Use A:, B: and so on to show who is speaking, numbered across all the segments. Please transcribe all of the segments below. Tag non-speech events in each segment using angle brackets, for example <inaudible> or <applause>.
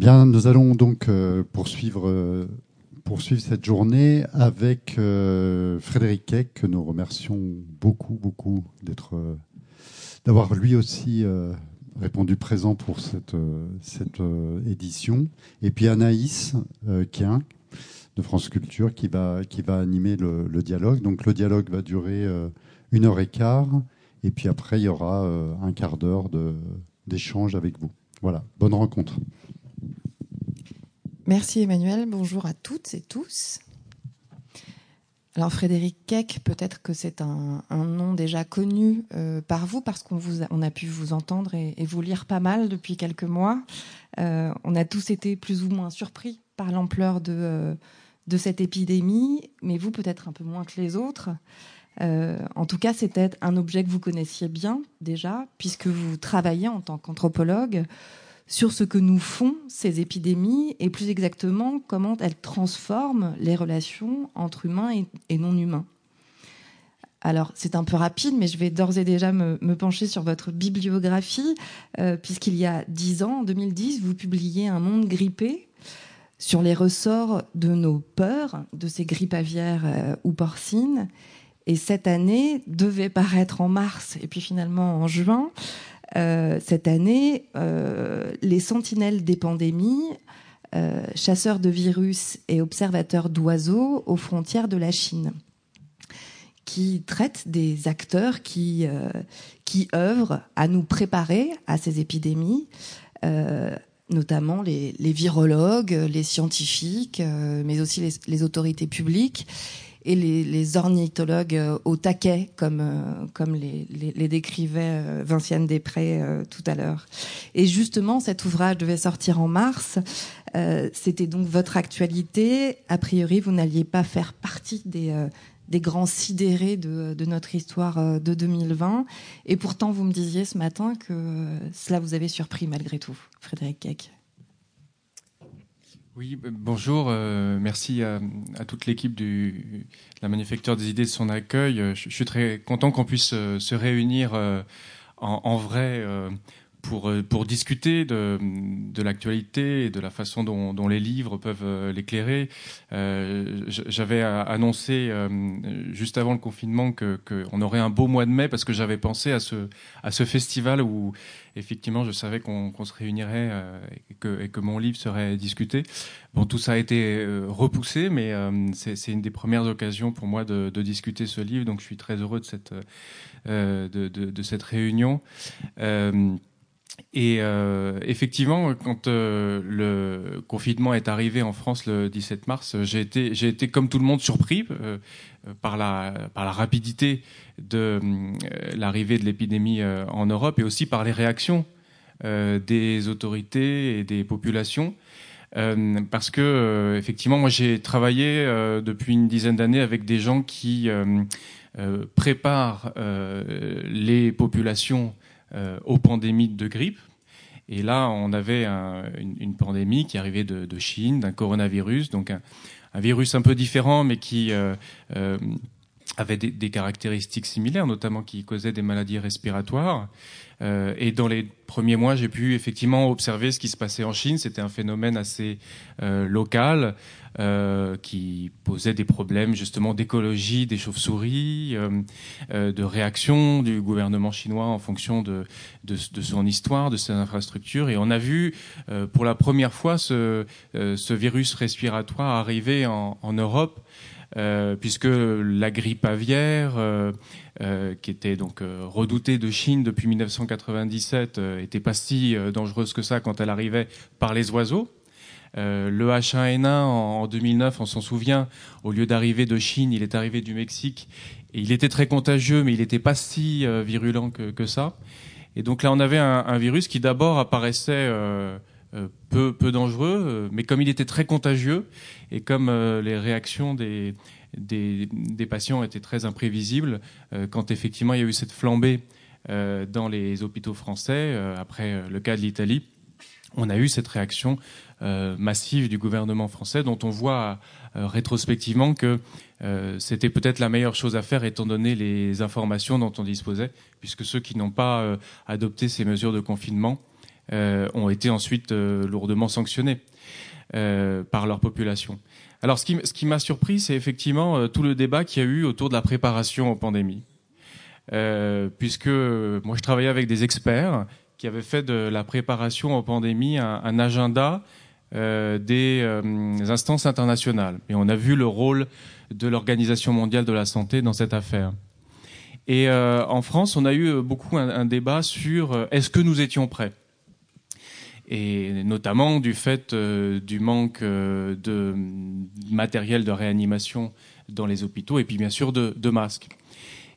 A: Bien, nous allons donc euh, poursuivre, euh, poursuivre cette journée avec euh, Frédéric Keck, que nous remercions beaucoup, beaucoup d'être, d'avoir lui aussi répondu présent pour cette, cette édition. Et puis Anaïs Kien de France Culture qui va, qui va animer le, le dialogue. Donc le dialogue va durer une heure et quart. Et puis après, il y aura un quart d'heure d'échange avec vous. Voilà, bonne rencontre.
B: Merci Emmanuel, bonjour à toutes et tous. Alors Frédéric Keck, peut-être que c'est un, nom déjà connu euh, par vous parce qu'on a pu vous entendre et, vous lire pas mal depuis quelques mois. Euh, on a tous été plus ou moins surpris par l'ampleur de, euh, de cette épidémie, mais vous peut-être un peu moins que les autres. en tout cas, c'était un objet que vous connaissiez bien déjà, puisque vous travaillez en tant qu'anthropologue sur ce que nous font ces épidémies et plus exactement comment elles transforment les relations entre humains et, non humains. Alors, c'est un peu rapide, mais je vais d'ores et déjà me, pencher sur votre bibliographie, euh, puisqu'il y a dix ans, en 2010, vous publiez Un monde grippé sur les ressorts de nos peurs, de ces grippes aviaires euh, ou porcines. Et cette année devait paraître en mars, et puis finalement en juin, cette année, euh, les sentinelles des pandémies, euh, chasseurs de virus et observateurs d'oiseaux aux frontières de la Chine, qui traitent des acteurs qui, œuvrent à nous préparer à ces épidémies notamment les, virologues, les scientifiques, mais aussi les, autorités publiques et les, ornithologues euh, au taquet, comme, euh, comme les, les, décrivait euh, Vinciane Després tout à l'heure. Et justement, cet ouvrage devait sortir en mars. C'était donc votre actualité. A priori, vous n'alliez pas faire partie des, des grands sidérés de, de, notre histoire de 2020. Et pourtant, vous me disiez ce matin que cela vous avait surpris malgré tout, Frédéric Keck.
C: Oui, bonjour. Euh, merci à, toute l'équipe de la Manufacture des idées de son accueil. Euh, je, suis très content qu'on puisse euh, se réunir en, vrai euh, pour discuter de, de l'actualité et de la façon dont, dont les livres peuvent euh, l'éclairer. Euh, j'avais annoncé euh, juste avant le confinement qu'on que aurait un beau mois de mai parce que j'avais pensé à ce, à ce festival où effectivement je savais qu'on se réunirait et, que, et, que, mon livre serait discuté. Bon, tout ça a été repoussé, mais c'est une des premières occasions pour moi de, de, discuter ce livre, donc je suis très heureux de cette, de, de, de, cette réunion. Et euh, effectivement, quand euh, le confinement est arrivé en France le 17 mars, j'ai été, j'ai été comme tout le monde surpris euh, par la par la rapidité de l'arrivée de l'épidémie en Europe et aussi par les réactions des autorités et des populations. parce que effectivement, moi j'ai travaillé depuis une dizaine d'années avec des gens qui préparent les populations euh, aux pandémies de grippe. Et là, on avait une, pandémie qui arrivait de, Chine, d'un coronavirus, donc un, virus un peu différent, mais qui euh, euh, avait des, caractéristiques similaires, notamment qui causait des maladies respiratoires. Et dans les premiers mois, j'ai pu effectivement observer ce qui se passait en Chine. C'était un phénomène assez local. Euh, qui posait des problèmes justement d'écologie des chauves-souris, euh, euh, de réaction du gouvernement chinois en fonction de, de, son histoire, de ses infrastructures. Et on a vu pour la première fois ce, ce virus respiratoire arriver en Europe. Euh, puisque la grippe aviaire, euh, euh, qui était donc redoutée de Chine depuis 1997, était pas si dangereuse que ça quand elle arrivait par les oiseaux. Euh, le H1N1 en, 2009, on s'en souvient, au lieu d'arriver de Chine, il est arrivé du Mexique. Et il était très contagieux, mais il n'était pas si euh, virulent que, ça. Et donc là, on avait un, virus qui d'abord apparaissait euh, peu, peu dangereux, mais comme il était très contagieux et comme les réactions des, des, des, patients étaient très imprévisibles, quand effectivement il y a eu cette flambée dans les hôpitaux français, après le cas de l'Italie, on a eu cette réaction euh, massive du gouvernement français dont on voit euh, rétrospectivement que euh, c'était peut-être la meilleure chose à faire étant donné les informations dont on disposait, puisque ceux qui n'ont pas adopté ces mesures de confinement ont été ensuite lourdement sanctionnés par leur population. Alors ce qui, m'a surpris, c'est effectivement tout le débat qu'il y a eu autour de la préparation aux pandémies. puisque moi je travaillais avec des experts qui avaient fait de la préparation aux pandémies un, un agenda euh, des euh, instances internationales. Et on a vu le rôle de l'Organisation mondiale de la santé dans cette affaire. Et euh, en France, on a eu beaucoup un, débat sur est-ce que nous étions prêts? Et notamment du fait du manque de matériel de réanimation dans les hôpitaux et puis bien sûr de, masques.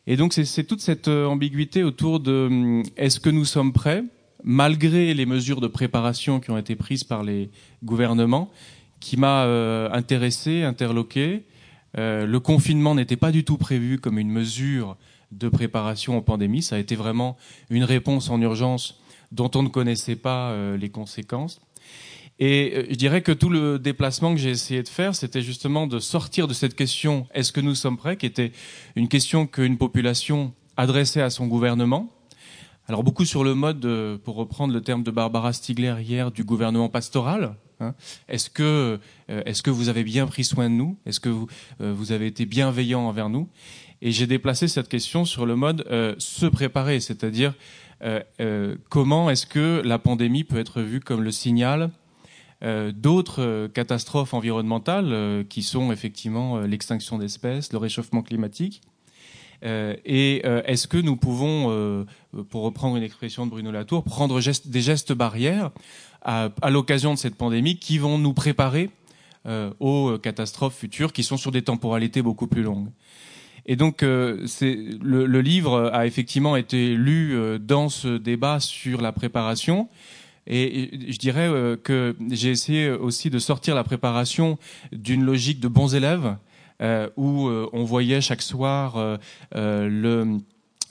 C: Et donc c'est toute cette ambiguïté autour de est-ce que nous sommes prêts malgré les mesures de préparation qui ont été prises par les gouvernements, qui m'a euh, intéressé, interloqué. Euh, le confinement n'était pas du tout prévu comme une mesure de préparation aux pandémies. Ça a été vraiment une réponse en urgence dont on ne connaissait pas euh, les conséquences. Et je dirais que tout le déplacement que j'ai essayé de faire, c'était justement de sortir de cette question est-ce que nous sommes prêts, qui était une question qu'une population adressait à son gouvernement, alors beaucoup sur le mode, pour reprendre le terme de Barbara Stigler hier, du gouvernement pastoral. Hein. Est-ce que, euh, est-ce que vous avez bien pris soin de nous? Est-ce que vous, euh, vous avez été bienveillant envers nous? Et j'ai déplacé cette question sur le mode euh, se préparer, c'est-à-dire comment est-ce que la pandémie peut être vue comme le signal d'autres catastrophes environnementales qui sont effectivement l'extinction d'espèces, le réchauffement climatique euh, et euh, est-ce que nous pouvons, euh, pour reprendre une expression de Bruno Latour, prendre des gestes barrières à, l'occasion de cette pandémie qui vont nous préparer aux catastrophes futures qui sont sur des temporalités beaucoup plus longues? Et donc, le, le, livre a effectivement été lu dans ce débat sur la préparation. Et je dirais que j'ai essayé aussi de sortir la préparation d'une logique de bons élèves euh, où euh, on voyait chaque soir euh, le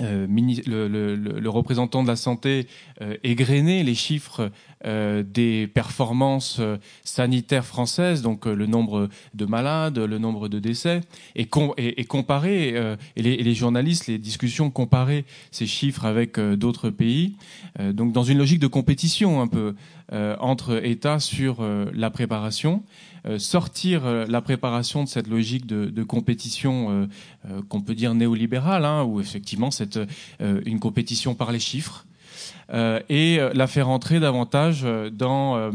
C: euh, le, représentant de la santé euh, les chiffres euh, des performances sanitaires françaises, donc le nombre de malades, le nombre de décès, et, comparer, et les, et, les, journalistes, les discussions comparer ces chiffres avec d'autres pays, donc dans une logique de compétition un peu entre États sur la préparation. Euh, sortir euh, la préparation de cette logique de, compétition euh, qu'on peut dire néolibérale, hein, où effectivement c'est une compétition par les chiffres, et la faire entrer davantage dans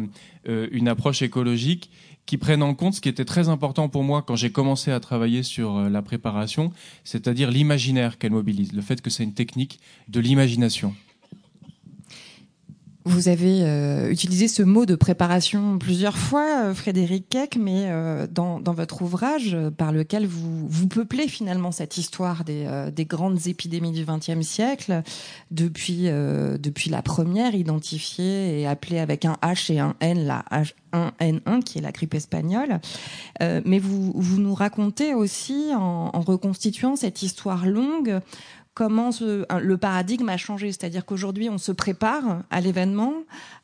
C: une approche écologique qui prenne en compte ce qui était très important pour moi quand j'ai commencé à travailler sur la préparation, c'est-à-dire l'imaginaire qu'elle mobilise, le fait que c'est une technique de l'imagination.
B: Vous avez euh, utilisé ce mot de préparation plusieurs fois, euh, Frédéric Keck, mais euh, dans, dans, votre ouvrage par lequel vous, vous peuplez finalement cette histoire des, des grandes épidémies du XXe siècle, depuis, depuis la première identifiée et appelée avec un H et un N, la H1N1, qui est la grippe espagnole. mais vous, vous nous racontez aussi, en, en reconstituant cette histoire longue, comment le paradigme a changé. C'est-à-dire qu'aujourd'hui, on se prépare à l'événement,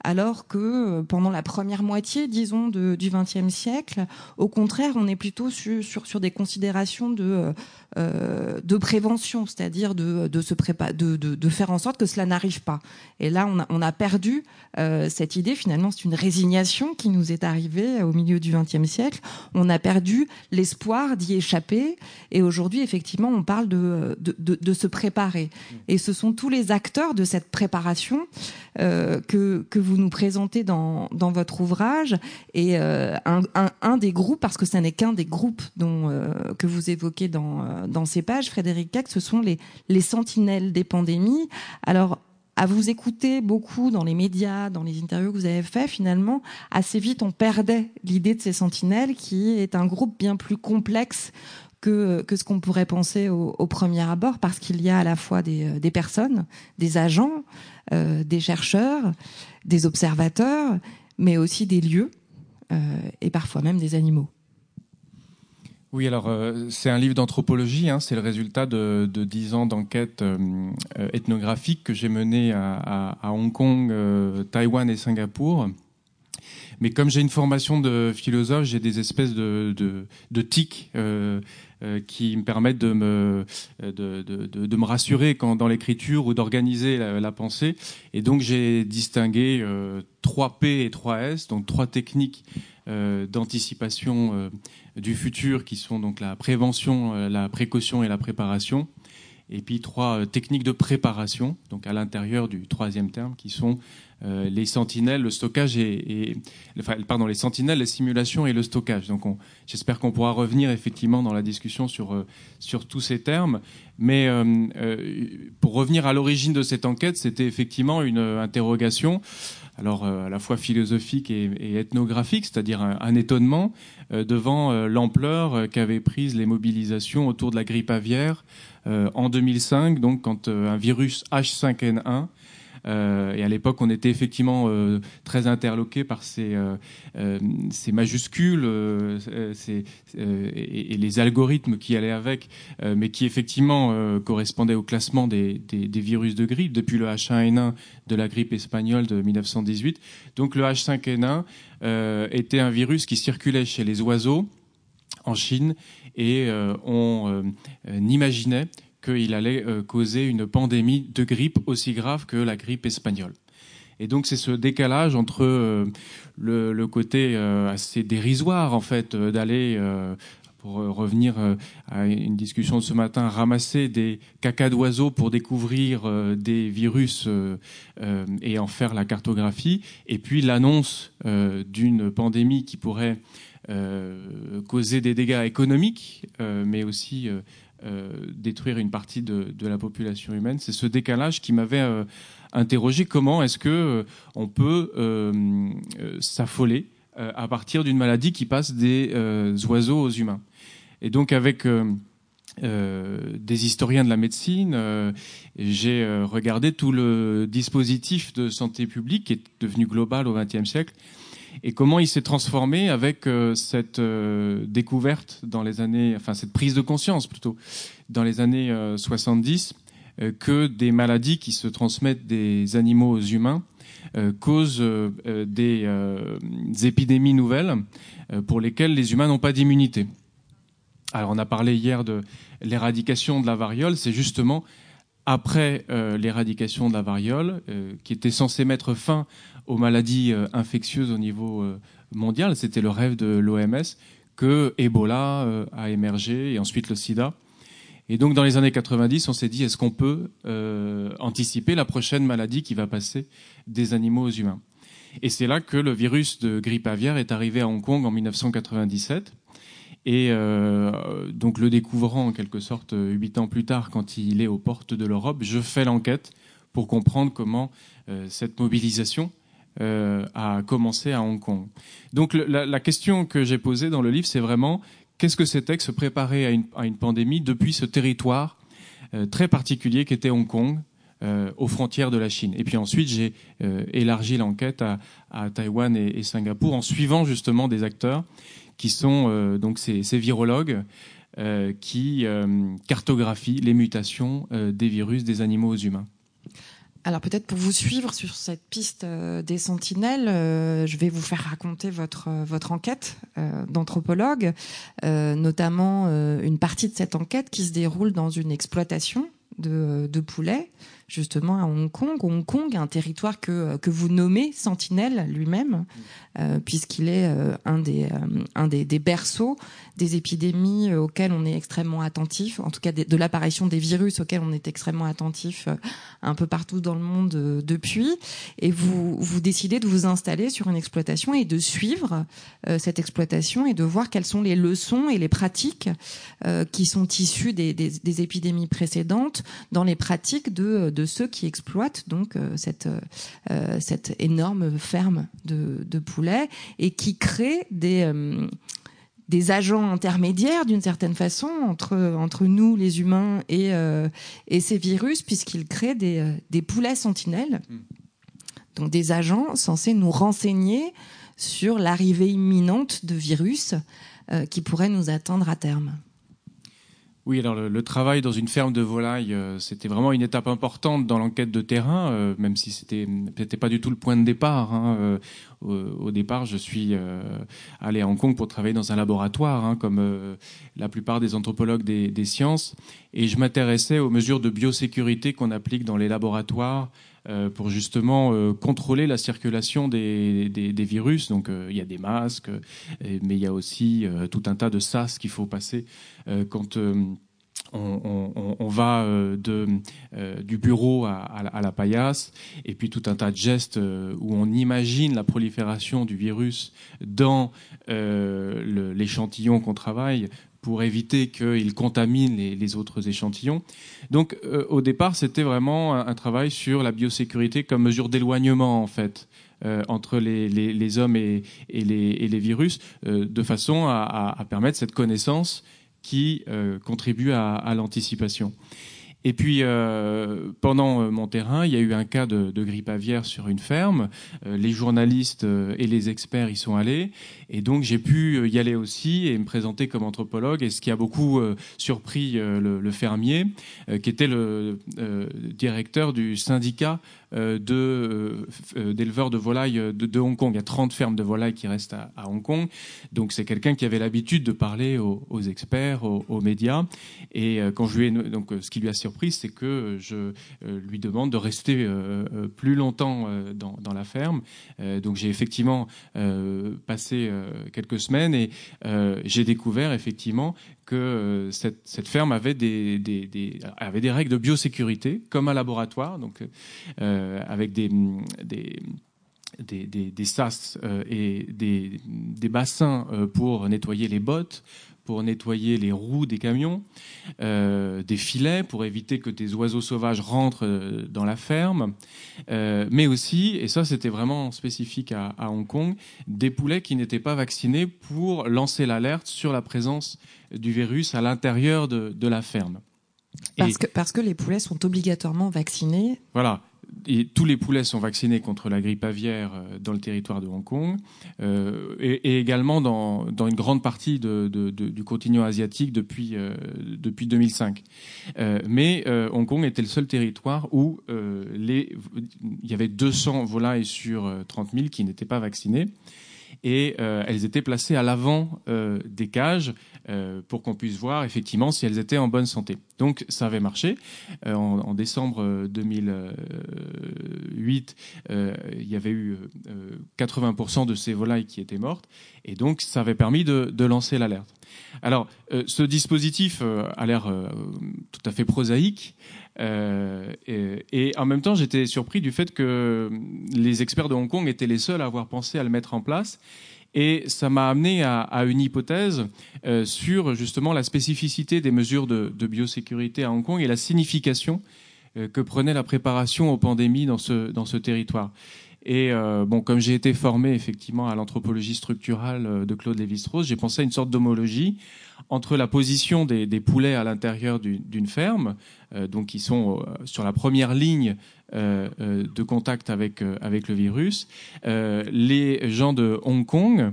B: alors que euh, pendant la première moitié, disons, du XXe siècle, au contraire, on est plutôt sur, sur, des considérations de, euh, euh, de prévention, c'est-à-dire de, de, se de, de, faire en sorte que cela n'arrive pas. Et là, on a, perdu cette idée. Finalement, c'est une résignation qui nous est arrivée au milieu du XXe siècle. On a perdu l'espoir d'y échapper. Et aujourd'hui, effectivement, on parle de, de, de, se préparer. Et ce sont tous les acteurs de cette préparation euh, que, que vous nous présentez dans, dans votre ouvrage. Et euh, un, des groupes, parce que ce n'est qu'un des groupes dont, euh, que vous évoquez dans, dans ces pages, Frédéric Cac, ce sont les, les sentinelles des pandémies. Alors, à vous écouter beaucoup dans les médias, dans les interviews que vous avez fait, finalement, assez vite, on perdait l'idée de ces sentinelles, qui est un groupe bien plus complexe que, ce qu'on pourrait penser au, premier abord, parce qu'il y a à la fois des, des personnes, des agents, euh, des chercheurs, des observateurs, mais aussi des lieux euh, et parfois même des animaux.
C: Oui, alors euh, c'est un livre d'anthropologie, hein, c'est le résultat de, de 10 ans d'enquête ethnographique que j'ai mené à, Hong Kong, Taïwan et Singapour. Mais comme j'ai une formation de philosophe, j'ai des espèces de, tics euh, euh, qui me permettent de me, de, de, de me rassurer quand, dans l'écriture ou d'organiser la, pensée. Et donc j'ai distingué euh, 3P et 3S, donc trois techniques euh, d'anticipation euh, du futur qui sont donc la prévention, euh, la précaution et la préparation. Et puis trois techniques de préparation, donc à l'intérieur du troisième terme, qui sont euh, les sentinelles, le stockage et, pardon, les sentinelles, les simulations et le stockage. Donc, j'espère qu'on pourra revenir effectivement dans la discussion sur euh, sur tous ces termes. Mais euh, pour revenir à l'origine de cette enquête, c'était effectivement une interrogation, alors à la fois philosophique et, et ethnographique, c'est-à-dire un, un, étonnement devant l'ampleur qu'avaient prise les mobilisations autour de la grippe aviaire en 2005, donc quand un virus H5N1 euh, et à l'époque, on était effectivement euh, très interloqué par ces, euh, majuscules et, les algorithmes qui allaient avec, mais qui effectivement correspondaient au classement des, virus de grippe depuis le H1N1 de la grippe espagnole de 1918. Donc le H5N1 était un virus qui circulait chez les oiseaux en Chine et on imaginait qu'il allait euh, causer une pandémie de grippe aussi grave que la grippe espagnole. Et donc c'est ce décalage entre euh, le, côté euh, assez dérisoire en fait d'aller pour revenir à une discussion de ce matin, ramasser des cacas d'oiseaux pour découvrir des virus et en faire la cartographie, et puis l'annonce d'une pandémie qui pourrait causer des dégâts économiques, mais aussi détruire une partie de, la population humaine. C'est ce décalage qui m'avait euh, interrogé. Comment est-ce que euh, on peut s'affoler à partir d'une maladie qui passe des oiseaux aux humains? Et donc avec euh, des historiens de la médecine, euh, j'ai euh, regardé tout le dispositif de santé publique qui est devenu global au XXe siècle et comment il s'est transformé avec euh, cette euh, découverte dans les années, enfin cette prise de conscience plutôt, dans les années 70, euh, que des maladies qui se transmettent des animaux aux humains causent des, des, épidémies nouvelles pour lesquelles les humains n'ont pas d'immunité. Alors on a parlé hier de l'éradication de la variole, c'est justement après l'éradication de la variole, qui était censée mettre fin aux maladies euh, infectieuses au niveau euh, mondial, c'était le rêve de l'OMS, que Ebola euh, a émergé et ensuite le sida. Et donc dans les années 90, on s'est dit, est-ce qu'on peut anticiper la prochaine maladie qui va passer des animaux aux humains? Et c'est là que le virus de grippe aviaire est arrivé à Hong Kong en 1997 et donc le découvrant en quelque sorte huit ans plus tard, quand il est aux portes de l'Europe, je fais l'enquête pour comprendre comment cette mobilisation euh, a commencé à Hong Kong. Donc la, question que j'ai posée dans le livre, c'est vraiment qu'est-ce que c'était que se préparer à une, pandémie depuis ce territoire euh, très particulier qu'était Hong Kong, euh, aux frontières de la Chine? Et puis ensuite, j'ai euh, élargi l'enquête à, Taïwan et, Singapour en suivant justement des acteurs qui sont euh, donc ces, virologues qui cartographient les mutations des virus des animaux aux humains.
B: Alors peut-être pour vous suivre sur cette piste des sentinelles, euh, je vais vous faire raconter votre votre enquête euh, d'anthropologue, euh, notamment une partie de cette enquête qui se déroule dans une exploitation de poulets justement à Hong Kong. Hong Kong, un territoire que, que vous nommez Sentinelle lui-même, euh, puisqu'il est euh, un, des, euh, un des, des, berceaux des épidémies auxquelles on est extrêmement attentif, en tout cas de, de l'apparition des virus auxquels on est extrêmement attentif euh, un peu partout dans le monde euh, depuis. Et vous, vous décidez de vous installer sur une exploitation et de suivre euh, cette exploitation et de voir quelles sont les leçons et les pratiques qui sont issues des, des, des, épidémies précédentes dans les pratiques de, de ceux qui exploitent donc cette, cette énorme ferme de, de poulets et qui créent des des agents intermédiaires d'une certaine façon entre entre nous les humains et euh, et ces virus puisqu'ils créent des euh, des poulets sentinelles mm. donc des agents censés nous renseigner sur l'arrivée imminente de virus euh, qui pourraient nous attendre à terme.
C: Oui, alors le, travail dans une ferme de volailles, euh, c'était vraiment une étape importante dans l'enquête de terrain, euh, même si c'était peut-être pas du tout le point de départ. Hein, euh, au, départ, je suis allé à Hong Kong pour travailler dans un laboratoire, hein, comme la plupart des anthropologues des, des sciences, et je m'intéressais aux mesures de biosécurité qu'on applique dans les laboratoires pour justement euh, contrôler la circulation des, virus. Donc euh, il y a des masques, mais il y a aussi tout un tas de sas qu'il faut passer quand on, va de, du bureau à, la paillasse, et puis tout un tas de gestes où on imagine la prolifération du virus dans l'échantillon qu'on travaille pour éviter qu'il contamine les, autres échantillons. Donc euh, au départ, c'était vraiment un, travail sur la biosécurité comme mesure d'éloignement en fait. Euh, entre les, hommes et, les, virus, euh, de façon à, permettre cette connaissance qui contribue à l'anticipation. Et puis, euh, pendant euh, mon terrain, il y a eu un cas de, de grippe aviaire sur une ferme. Euh, les journalistes euh, et les experts y sont allés. Et donc, j'ai pu y aller aussi et me présenter comme anthropologue. Et ce qui a beaucoup surpris le, le, fermier, qui était le directeur du syndicat euh, de euh, euh, d'éleveurs de volailles de, Hong Kong. Il y a 30 fermes de volailles qui restent à, Hong Kong. Donc c'est quelqu'un qui avait l'habitude de parler aux, experts, aux, médias. Et quand je lui ai, donc ce qui lui a surpris, c'est que je lui demande de rester plus longtemps dans, la ferme. donc j'ai effectivement passé quelques semaines et j'ai découvert effectivement que euh, cette, ferme avait des, règles de biosécurité, comme un laboratoire, donc euh, avec des, des des, des, sas euh, et des, bassins euh, pour nettoyer les bottes, pour nettoyer les roues des camions, euh, des filets pour éviter que des oiseaux sauvages rentrent euh, dans la ferme, euh, mais aussi, et ça c'était vraiment spécifique à, à, Hong Kong, des poulets qui n'étaient pas vaccinés pour lancer l'alerte sur la présence du virus à l'intérieur de, de, la ferme.
B: Parce, que, parce que les poulets sont obligatoirement vaccinés.
C: Voilà et tous les poulets sont vaccinés contre la grippe aviaire euh, dans le territoire de Hong Kong euh, et, également dans, dans, une grande partie de, de, de, du continent asiatique depuis, euh, depuis 2005. Euh, mais euh, Hong Kong était le seul territoire où les, il y avait 200 volailles sur 30 000 qui n'étaient pas vaccinées et euh, elles étaient placées à l'avant euh, des cages euh, pour qu'on puisse voir effectivement si elles étaient en bonne santé. Donc ça avait marché. En, en, décembre 2008, il y avait eu 80% de ces volailles qui étaient mortes et donc ça avait permis de, de lancer l'alerte. Alors, ce dispositif a l'air tout à fait prosaïque, euh, et, en même temps, j'étais surpris du fait que les experts de Hong Kong étaient les seuls à avoir pensé à le mettre en place. Et ça m'a amené à, une hypothèse euh, sur justement la spécificité des mesures de, biosécurité à Hong Kong et la signification euh, que prenait la préparation aux pandémies dans ce territoire. Et euh, bon, comme j'ai été formé effectivement à l'anthropologie structurale euh, de Claude Lévi-Strauss, j'ai pensé à une sorte d'homologie entre la position des, poulets à l'intérieur d'une ferme, euh, donc qui sont euh, sur la première ligne euh, de contact avec avec le virus, les gens de Hong Kong euh,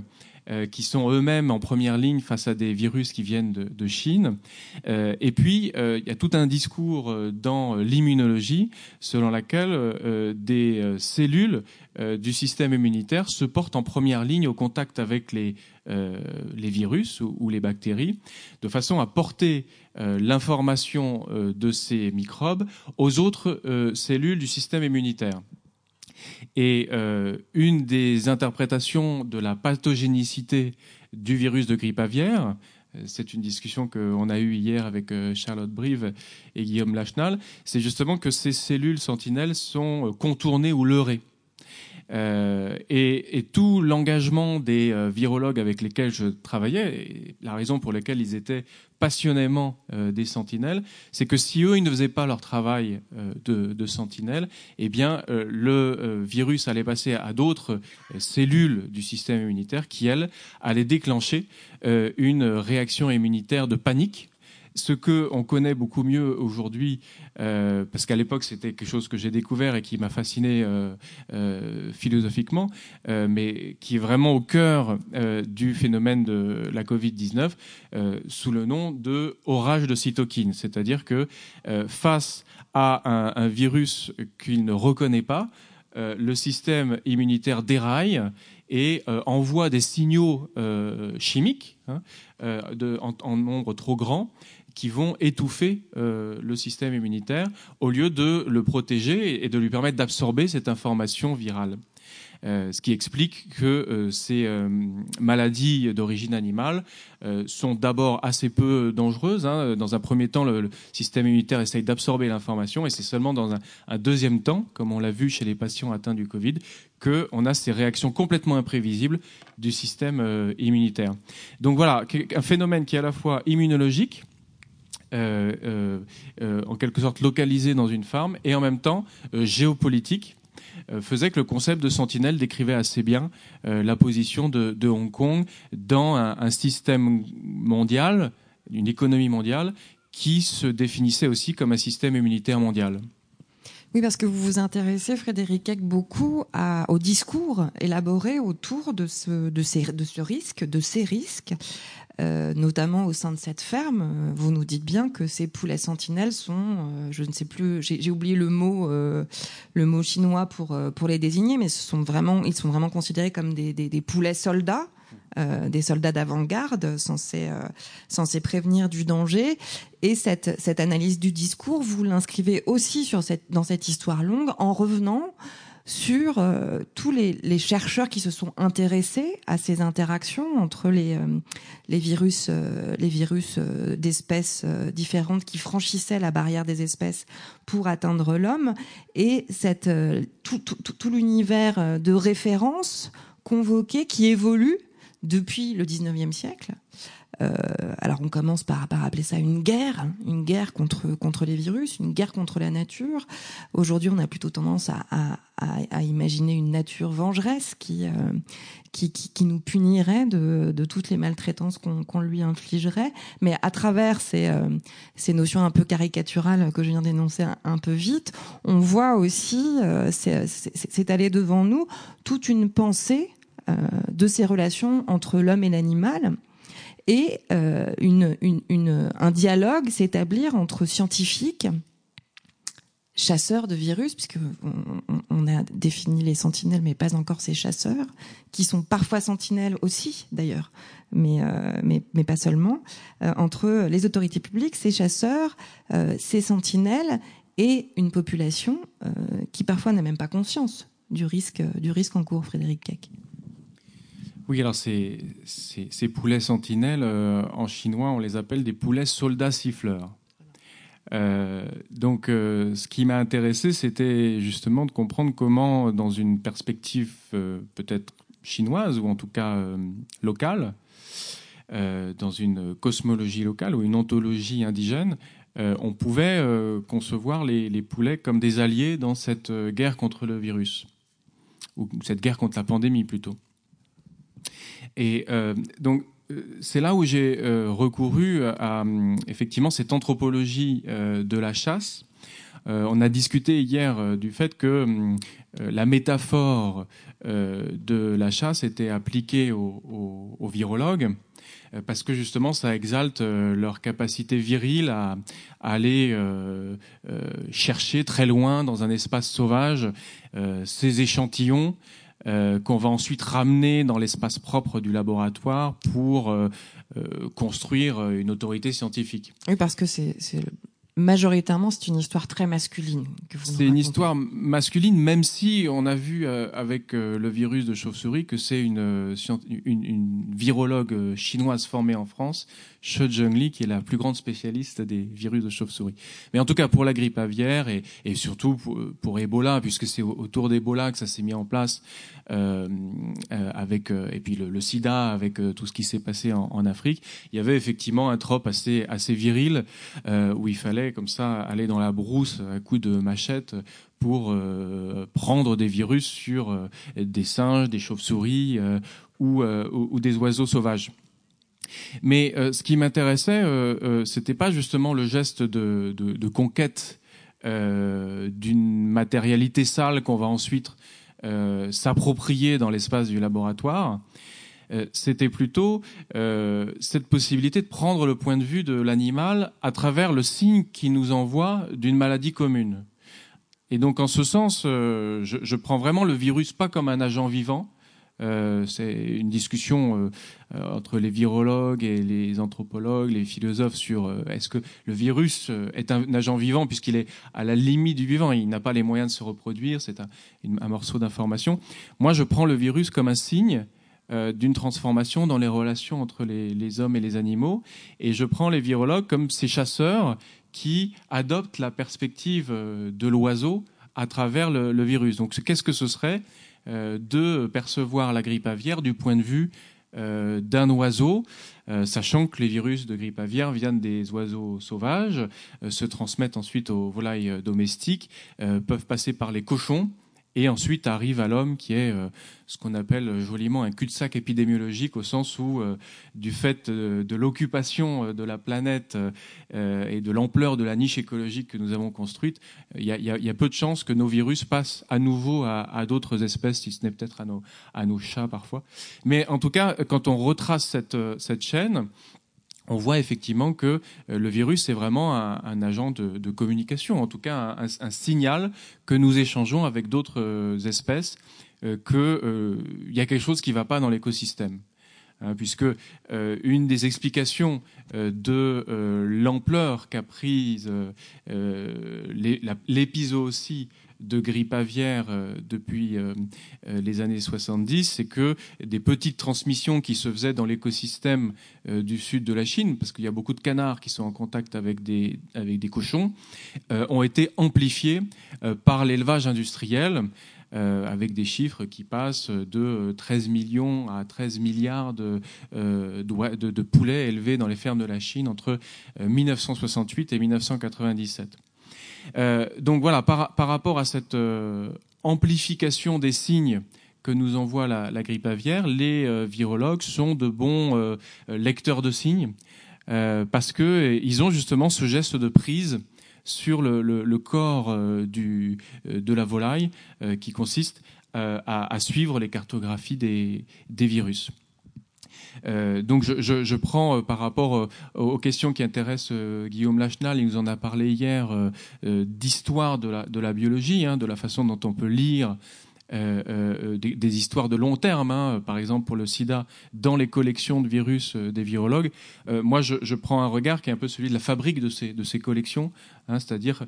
C: qui sont eux-mêmes en première ligne face à des virus qui viennent de, Chine. Euh, et puis, euh, il y a tout un discours dans l'immunologie selon laquelle des cellules du système immunitaire se portent en première ligne au contact avec les, virus ou, les bactéries, de façon à porter l'information de ces microbes aux autres cellules du système immunitaire. Et euh, une des interprétations de la pathogénicité du virus de grippe aviaire, euh, c'est une discussion qu'on a eue hier avec euh, Charlotte Brive et Guillaume Lachenal, c'est justement que ces cellules sentinelles sont contournées ou leurrées. Euh, et, tout l'engagement des euh, virologues avec lesquels je travaillais, et la raison pour laquelle ils étaient passionnément euh, des sentinelles, c'est que si eux, ils ne faisaient pas leur travail de, de sentinelle, eh bien, le virus allait passer à d'autres cellules du système immunitaire qui, elles, allaient déclencher une réaction immunitaire de panique ce que on connaît beaucoup mieux aujourd'hui, euh, parce qu'à l'époque c'était quelque chose que j'ai découvert et qui m'a fasciné euh, euh, philosophiquement, mais qui est vraiment au cœur du phénomène de la Covid-19, euh, sous le nom de orage de cytokines, c'est-à-dire que face à un, un virus qu'il ne reconnaît pas, le système immunitaire déraille et envoie des signaux chimiques hein, en, nombre trop grand qui vont étouffer le système immunitaire au lieu de le protéger et de lui permettre d'absorber cette information virale. Euh, ce qui explique que euh, ces euh, maladies d'origine animale sont d'abord assez peu dangereuses. Hein. Dans un premier temps, le, système immunitaire essaye d'absorber l'information et c'est seulement dans un, deuxième temps, comme on l'a vu chez les patients atteints du Covid, qu'on a ces réactions complètement imprévisibles du système immunitaire. Donc voilà, un phénomène qui est à la fois immunologique, en quelque sorte localisé dans une farm, et en même temps géopolitique, euh, faisait que le concept de sentinelle décrivait assez bien euh, la position de, Hong Kong dans un, système mondial, une économie mondiale, qui se définissait aussi comme un système immunitaire mondial.
B: Oui, parce que vous vous intéressez, Frédéric Eck, beaucoup au discours élaboré autour de ce risque, de ces risques, euh, notamment au sein de cette ferme. Vous nous dites bien que ces poulets sentinelles sont, euh, je ne sais plus, j'ai oublié le mot, euh, le mot chinois pour pour les désigner, mais ce sont vraiment, ils sont vraiment considérés comme des, des, des poulets soldats. des soldats d'avant-garde censés, censés prévenir du danger. Et cette, cette analyse du discours, vous l'inscrivez aussi sur cette, dans cette histoire longue en revenant sur euh, tous les, chercheurs qui se sont intéressés à ces interactions entre les, euh, les virus, euh, les virus d'espèces différentes qui franchissaient la barrière des espèces pour atteindre l'homme et cette, tout, tout, l'univers de référence convoqué qui évolue depuis le 19e siècle alors on commence par, par appeler ça une guerre, hein, une guerre contre, contre les virus, une guerre contre la nature. Aujourd'hui, on a plutôt tendance à, imaginer une nature vengeresse qui, euh, qui, nous punirait de, de toutes les maltraitances qu'on lui infligerait. Mais à travers ces, euh, ces notions un peu caricaturales que je viens d'énoncer un, peu vite, on voit aussi s'étaler devant nous toute une pensée de ces relations entre l'homme et l'animal et euh, un dialogue s'établir entre scientifiques, chasseurs de virus, puisque on, a défini les sentinelles, mais pas encore ces chasseurs, qui sont parfois sentinelles aussi, d'ailleurs, mais, euh, pas seulement, euh, entre les autorités publiques, ces chasseurs, ces sentinelles, et une population qui parfois n'a même pas conscience du risque, du risque en cours, Frédéric Keck.
C: Oui, alors ces, poulets sentinelles, euh, en chinois, on les appelle des poulets soldats siffleurs. Euh, donc, euh, ce qui m'a intéressé, c'était justement de comprendre comment, dans une perspective peut-être chinoise ou en tout cas locale, dans une cosmologie locale ou une ontologie indigène, on pouvait concevoir les, poulets comme des alliés dans cette guerre contre le virus, ou cette guerre contre la pandémie plutôt. Et euh, donc, euh, c'est là où j'ai euh, recouru à effectivement cette anthropologie de la chasse. on a discuté hier du fait que la métaphore de la chasse était appliquée aux, virologues parce que justement ça exalte leur capacité virile à, aller chercher très loin dans un espace sauvage ces échantillons euh, qu'on va ensuite ramener dans l'espace propre du laboratoire pour euh, euh, construire une autorité scientifique.
B: Oui, parce que c'est majoritairement, c'est une histoire très masculine.
C: C'est une histoire masculine, même si on a vu avec le virus de chauve-souris que c'est une, une, une, virologue chinoise formée en France She Zhengli, qui est la plus grande spécialiste des virus de chauve-souris. Mais en tout cas, pour la grippe aviaire et, et surtout pour, pour, Ebola, puisque c'est autour d'Ebola que ça s'est mis en place, euh, euh, avec euh, et puis le, le sida, avec euh, tout ce qui s'est passé en, en, Afrique, il y avait effectivement un trope assez assez viril euh, où il fallait comme ça aller dans la brousse à coups de machette pour prendre des virus sur des singes, des chauves-souris ou, ou des oiseaux sauvages. Mais euh, ce qui m'intéressait, euh, euh, c'était pas justement le geste de, conquête euh, d'une matérialité sale qu'on va ensuite s'approprier dans l'espace du laboratoire. C'était plutôt cette possibilité de prendre le point de vue de l'animal à travers le signe qui nous envoie d'une maladie commune. Et donc, en ce sens, je, je, prends vraiment le virus pas comme un agent vivant, c'est une discussion entre les virologues et les anthropologues, les philosophes sur est-ce que le virus est un agent vivant puisqu'il est à la limite du vivant, il n'a pas les moyens de se reproduire, c'est un, morceau d'information. Moi, je prends le virus comme un signe d'une transformation dans les relations entre les, hommes et les animaux. Et je prends les virologues comme ces chasseurs qui adoptent la perspective euh, de l'oiseau à travers le, virus. Donc qu'est-ce que ce serait euh, de percevoir la grippe aviaire du point de vue euh, d'un oiseau, sachant que les virus de grippe aviaire viennent des oiseaux sauvages, se transmettent ensuite aux volailles domestiques, peuvent passer par les cochons, et ensuite arrive à l'homme qui est euh, ce qu'on appelle joliment un cul-de-sac épidémiologique au sens où, euh, du fait euh, de l'occupation de la planète et de l'ampleur de la niche écologique que nous avons construite, il y, a, peu de chances que nos virus passent à nouveau à, d'autres espèces, si ce n'est peut-être à nos, chats parfois. Mais en tout cas, quand on retrace cette chaîne, on voit effectivement que euh, le virus est vraiment un, agent de, communication, en tout cas un, signal que nous échangeons avec d'autres euh, espèces euh, qu'il y a quelque chose qui ne va pas dans l'écosystème. Hein, puisque une des explications de l'ampleur qu'a prise aussi de grippe aviaire euh, depuis euh, euh, les années 70, c'est que des petites transmissions qui se faisaient dans l'écosystème du sud de la Chine, parce qu'il y a beaucoup de canards qui sont en contact avec des, avec des cochons, ont été amplifiées par l'élevage industriel. avec des chiffres qui passent de 13 millions à 13 milliards de, de, poulets élevés dans les fermes de la Chine entre 1968 et 1997. Euh, donc voilà, par, rapport à cette euh, amplification des signes que nous envoie la, grippe aviaire, les euh, virologues sont de bons lecteurs de signes parce qu'ils ont justement ce geste de prise sur le, corps de la volaille qui consiste à, suivre les cartographies des virus. Euh, donc je, prends euh, par rapport euh, aux questions qui intéressent Guillaume Lachenal, il nous en a parlé hier, d'histoire de la, biologie, hein, de la façon dont on peut lire des, histoires de long terme, hein, par exemple pour le sida, dans les collections de virus des virologues. moi, je, prends un regard qui est un peu celui de la fabrique de ces, de ces collections, hein, c'est-à-dire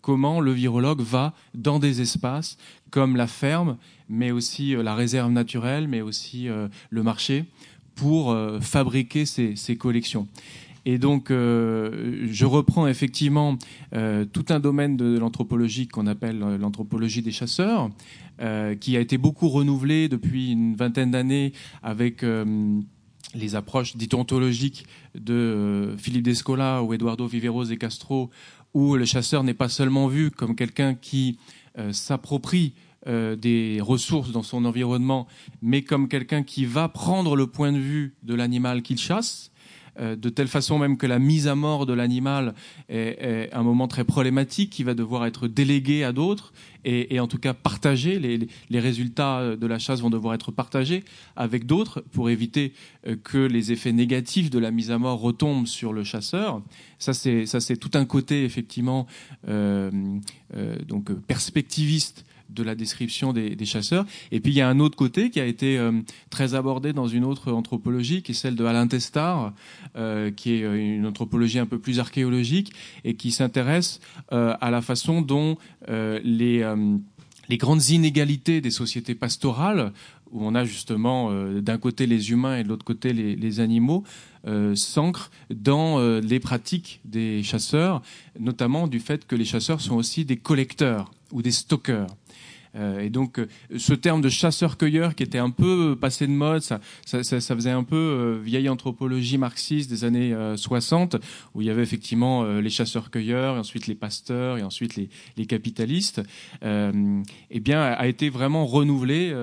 C: comment le virologue va dans des espaces comme la ferme, mais aussi la réserve naturelle, mais aussi le marché, pour euh, fabriquer ces, collections. Et donc, euh, je reprends effectivement euh, tout un domaine de l'anthropologie qu'on appelle l'anthropologie des chasseurs, qui a été beaucoup renouvelé depuis une vingtaine d'années avec les approches dites ontologiques de Philippe Descola ou Eduardo Viveros et Castro, où le chasseur n'est pas seulement vu comme quelqu'un qui s'approprie euh, des ressources dans son environnement, mais comme quelqu'un qui va prendre le point de vue de l'animal qu'il chasse, euh, de telle façon même que la mise à mort de l'animal est, un moment très problématique qui va devoir être délégué à d'autres et, en tout cas partagé. Les, résultats de la chasse vont devoir être partagés avec d'autres pour éviter euh, que les effets négatifs de la mise à mort retombent sur le chasseur. Ça, c'est tout un côté effectivement donc perspectiviste de la description des, chasseurs. Et puis il y a un autre côté qui a été euh, très abordé dans une autre anthropologie, qui est celle de Alain Testard, euh, qui est euh, une anthropologie un peu plus archéologique et qui s'intéresse à la façon dont les les grandes inégalités des sociétés pastorales, où on a justement d'un côté les humains et de l'autre côté les, animaux, s'ancrent dans les pratiques des chasseurs, notamment du fait que les chasseurs sont aussi des collecteurs ou des stockeurs. Euh, et donc, euh, ce terme de chasseur-cueilleur qui était un peu passé de mode, ça, ça, ça, faisait un peu euh, vieille anthropologie marxiste des années 60, où il y avait effectivement les chasseurs-cueilleurs, et ensuite les pasteurs, et ensuite les, capitalistes. eh bien, a été vraiment renouvelé,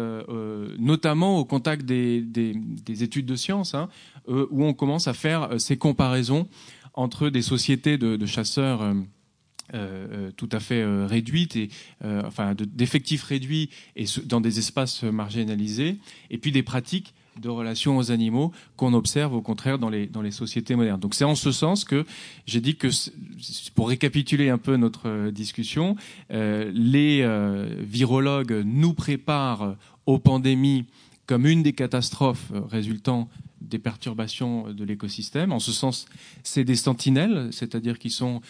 C: notamment au contact des, des, des études de sciences, hein, où on commence à faire ces comparaisons entre des sociétés de chasseurs euh, euh, tout à fait euh, réduite et enfin d'effectifs réduits et dans des espaces marginalisés, et puis des pratiques de relations aux animaux qu'on observe au contraire dans les, dans les sociétés modernes. Donc c'est en ce sens que j'ai dit que, pour récapituler un peu notre discussion, les virologues nous préparent aux pandémies comme une des catastrophes résultant des perturbations de l'écosystème. En ce sens, c'est des sentinelles, c'est-à-dire qu'ils sont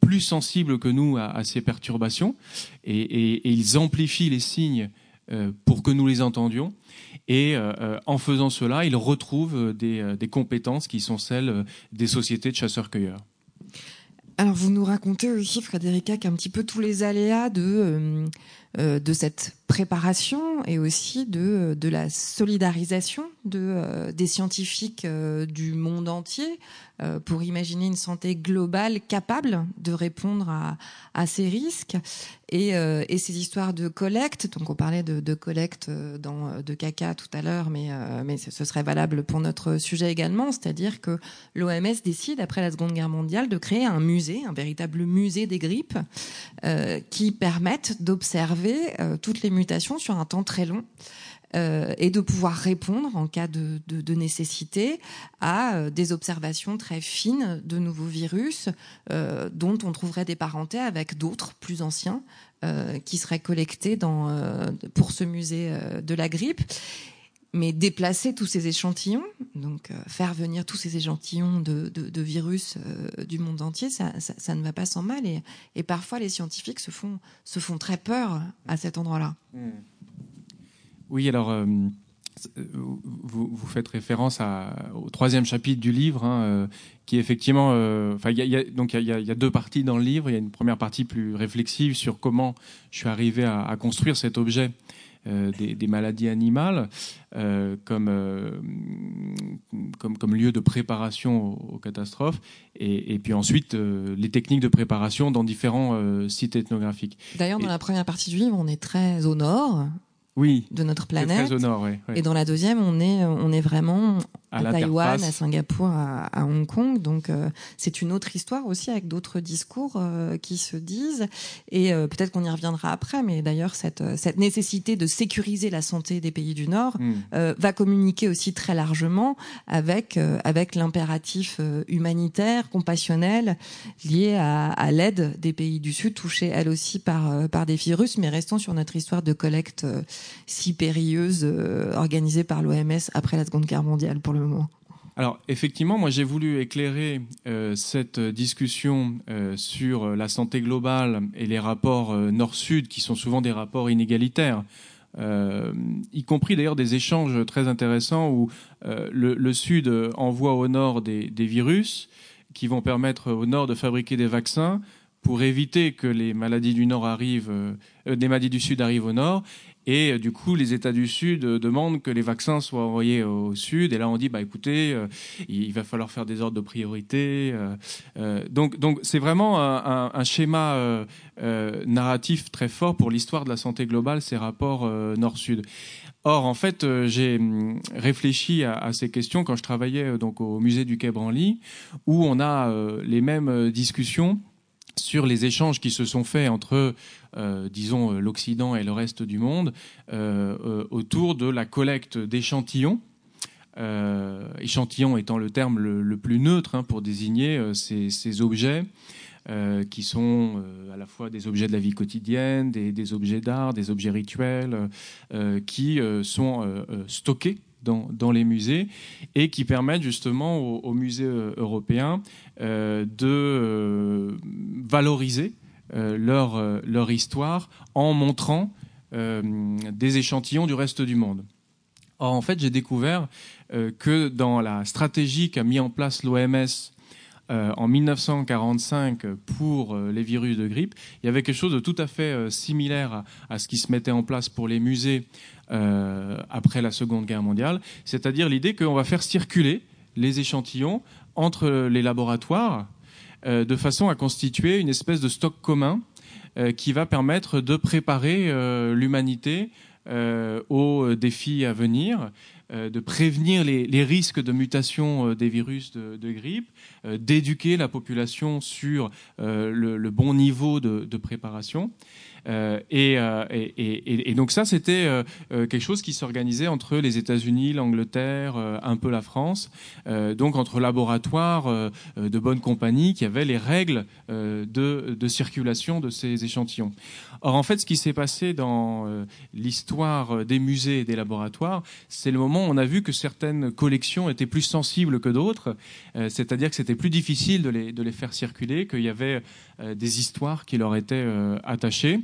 C: plus sensibles que nous à, ces perturbations, et, ils amplifient les signes pour que nous les entendions. Et en faisant cela, ils retrouvent des, compétences qui sont celles des sociétés de chasseurs-cueilleurs.
B: Alors vous nous racontez aussi, Frédérica, qu'un petit peu tous les aléas de, euh, euh, de cette préparation et aussi de, de la solidarisation de, euh, des scientifiques du monde entier pour imaginer une santé globale capable de répondre à, à ces risques. Et, euh, et, ces histoires de collecte, donc on parlait de, de collecte euh, dans, euh, de caca tout à l'heure, mais, mais ce serait valable pour notre sujet également, c'est-à-dire que l'OMS décide, après la Seconde Guerre mondiale, de créer un musée, un véritable musée des grippes, euh, qui permettent d'observer toutes les sur un temps très long. Euh, et de pouvoir répondre en cas de, nécessité à euh, des observations très fines de nouveaux virus euh, dont on trouverait des parentés avec d'autres plus anciens qui seraient collectés pour ce musée de la grippe mais déplacer tous ces échantillons, donc faire venir tous ces échantillons de, virus du monde entier, ça, ne va pas sans mal. Et, parfois, les scientifiques se font, se font très peur à cet endroit-là. Mmh.
C: Oui, alors euh, vous, faites référence à, au troisième chapitre du livre, hein, euh, qui effectivement, euh, enfin, il y a, donc il y, y a, deux parties dans le livre. Il y a une première partie plus réflexive sur comment je suis arrivé à construire cet objet. Des, des, maladies animales euh, comme, euh, comme, comme, lieu de préparation aux, aux catastrophes, et, et, puis ensuite euh, les techniques de préparation dans différents sites ethnographiques.
B: D'ailleurs, dans la première partie du livre, on est très au nord,
C: oui,
B: de notre planète.
C: Très au nord, oui,
B: Et dans la deuxième, on est, on est vraiment à, Taïwan, à Singapour, à, Hong Kong. Donc euh, c'est une autre histoire aussi avec d'autres discours euh, qui se disent. Et euh, peut-être qu'on y reviendra après, mais d'ailleurs cette, cette nécessité de sécuriser la santé des pays du Nord hmm. va communiquer aussi très largement avec, avec l'impératif humanitaire, compassionnel, lié à, à l'aide des pays du Sud, touchés elles aussi par, par des virus. Mais restons sur notre histoire de collecte si périlleuse euh, organisée par l'OMS après la Seconde Guerre mondiale pour le
C: Alors effectivement, moi j'ai voulu éclairer euh, cette discussion euh, sur la santé globale et les rapports nord-sud qui sont souvent des rapports inégalitaires. y compris d'ailleurs des échanges très intéressants où le, le, Sud envoie au Nord des, des, virus qui vont permettre au Nord de fabriquer des vaccins pour éviter que les maladies du Nord arrivent, des maladies du Sud arrivent au Nord, et euh, du coup, les États du Sud euh, demandent que les vaccins soient envoyés au Sud. Et là, on dit, bah écoutez, euh, il va falloir faire des ordres de priorité. donc, donc, c'est vraiment un, schéma narratif très fort pour l'histoire de la santé globale, ces rapports Nord-Sud. Or, en fait, j'ai hum, réfléchi à, à, ces questions quand je travaillais donc au musée du Quai Branly, où on a les mêmes discussions sur les échanges qui se sont faits entre, euh, disons, l'Occident et le reste du monde euh, euh, autour de la collecte d'échantillons. Échantillons étant le terme le, plus neutre hein, pour désigner ces, objets qui sont à la fois des objets de la vie quotidienne, des objets d'art, des objets rituels, qui sont stockés dans, les musées et qui permettent justement aux, musées européens euh, de euh, valoriser euh, leur, leur histoire en montrant des échantillons du reste du monde. Or, en fait, j'ai découvert que dans la stratégie qu'a mis en place l'OMS en 1945 pour les virus de grippe, il y avait quelque chose de tout à fait similaire à, à ce qui se mettait en place pour les musées euh, après la Seconde Guerre mondiale, c'est-à-dire l'idée qu'on va faire circuler les échantillons entre les laboratoires euh, de façon à constituer une espèce de stock commun euh, qui va permettre de préparer euh, l'humanité aux défis à venir, de prévenir les, risques de mutation des virus de, grippe, d'éduquer la population sur le, bon niveau de préparation. Et, et, et, donc ça, c'était quelque chose qui s'organisait entre les États-Unis, l'Angleterre, un peu la France, donc entre laboratoires de bonne compagnie qui avaient les règles de, circulation de ces échantillons. Or, en fait, ce qui s'est passé dans l'histoire des musées et des laboratoires, c'est le moment où on a vu que certaines collections étaient plus sensibles que d'autres, euh, c'est-à-dire que c'était plus difficile de les, faire circuler, qu'il y avait euh, des histoires qui leur étaient euh, attachées.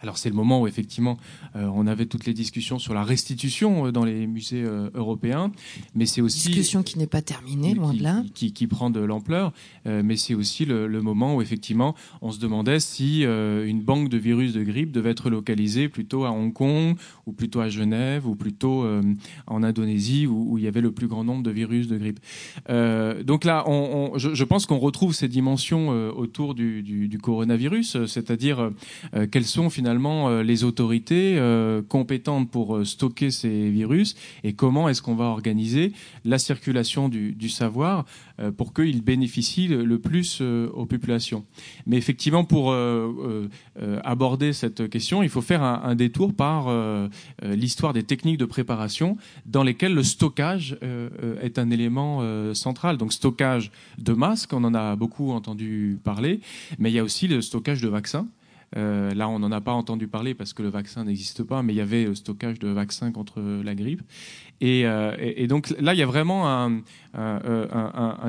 C: Alors c'est le moment où effectivement euh, on avait toutes les discussions sur la restitution euh, dans les musées euh, européens, mais c'est aussi
B: discussion qui n'est pas terminée loin
C: de
B: là,
C: qui, qui, prend de l'ampleur, mais c'est aussi le, le, moment où effectivement on se demandait si une banque de virus de grippe devait être localisée plutôt à Hong Kong ou plutôt à Genève ou plutôt en Indonésie où, où, il y avait le plus grand nombre de virus de grippe. donc là, on, on, je, je, pense qu'on retrouve ces dimensions autour du, du, du coronavirus, c'est-à-dire quelles sont finalement finalement euh, les autorités euh, compétentes pour euh, stocker ces virus et comment est-ce qu'on va organiser la circulation du, savoir pour qu'il bénéficie le, plus aux populations. Mais effectivement, pour aborder cette question, il faut faire un détour par l'histoire des techniques de préparation dans lesquelles le stockage est un élément central. Donc stockage de masques, on en a beaucoup entendu parler, mais il y a aussi le stockage de vaccins. Euh, là, on n'en a pas entendu parler parce que le vaccin n'existe pas, mais il y avait le stockage de vaccins contre la grippe. Et, euh, donc là, il y a vraiment un,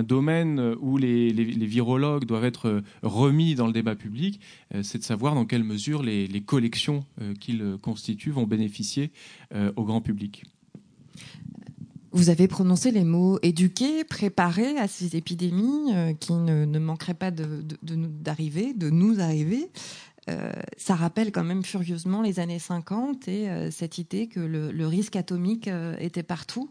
C: domaine où les, virologues doivent être remis dans le débat public, euh, c'est de savoir dans quelle mesure les, collections euh, qu'ils constituent vont bénéficier euh, au grand public.
B: Vous avez prononcé les mots éduquer, préparer à ces épidémies euh, qui ne, manqueraient pas d'arriver, de, de, nous arriver. Euh, ça rappelle quand même furieusement les années 50 et euh, cette idée que le, risque atomique euh, était partout.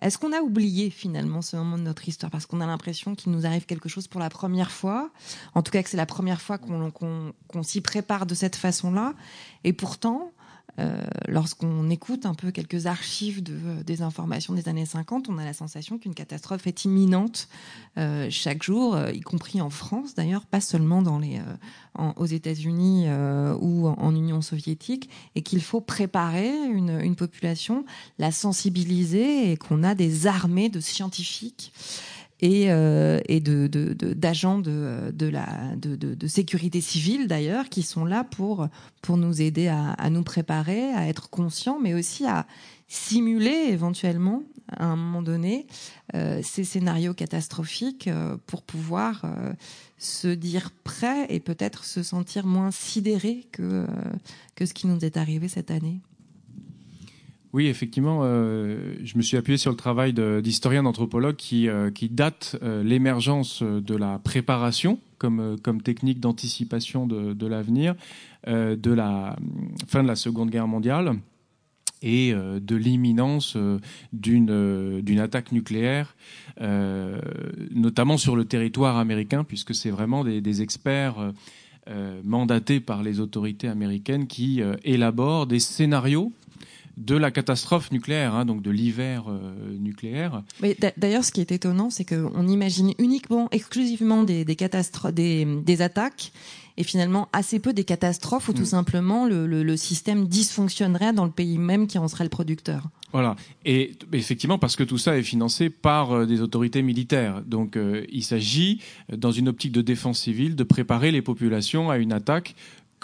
B: Est-ce qu'on a oublié finalement ce moment de notre histoire? Parce qu'on a l'impression qu'il nous arrive quelque chose pour la première fois En tout cas que c'est la première fois qu'on qu qu s'y prépare de cette façon-là. Et pourtant, lorsqu'on écoute un peu quelques archives de, euh, des informations des années 50, on a la sensation qu'une catastrophe est imminente euh, chaque jour, euh, y compris en France d'ailleurs, pas seulement dans les, euh, aux États-Unis euh, ou en, en, Union soviétique, et qu'il faut préparer une, une, population, la sensibiliser et qu'on a des armées de scientifiques et, euh, d'agents de, de, de, de, de, sécurité civile d'ailleurs qui sont là pour, pour nous aider à, à, nous préparer, à être conscients, mais aussi à simuler éventuellement à un moment donné euh, ces scénarios catastrophiques euh, pour pouvoir euh, se dire prêt et peut-être se sentir moins sidéré que, que ce qui nous est arrivé cette année.
C: Oui, effectivement, euh, je me suis appuyé sur le travail d'historiens, d'anthropologues qui, euh, datent euh, l'émergence de la préparation comme, technique d'anticipation de, l'avenir de la fin de la Seconde Guerre mondiale et de l'imminence d'une attaque nucléaire, notamment sur le territoire américain, puisque c'est vraiment des experts mandatés par les autorités américaines qui élaborent des scénarios de la catastrophe nucléaire, hein, donc de l'hiver euh, nucléaire.
B: D'ailleurs, ce qui est étonnant, c'est qu'on imagine uniquement, exclusivement des, des catastrophes, des, des, attaques, et finalement assez peu des catastrophes où mmh. tout simplement le, le, le, système dysfonctionnerait dans le pays même qui en serait le producteur.
C: Voilà. Et effectivement, parce que tout ça est financé par euh, des autorités militaires. Donc, euh, il s'agit, dans une optique de défense civile, de préparer les populations à une attaque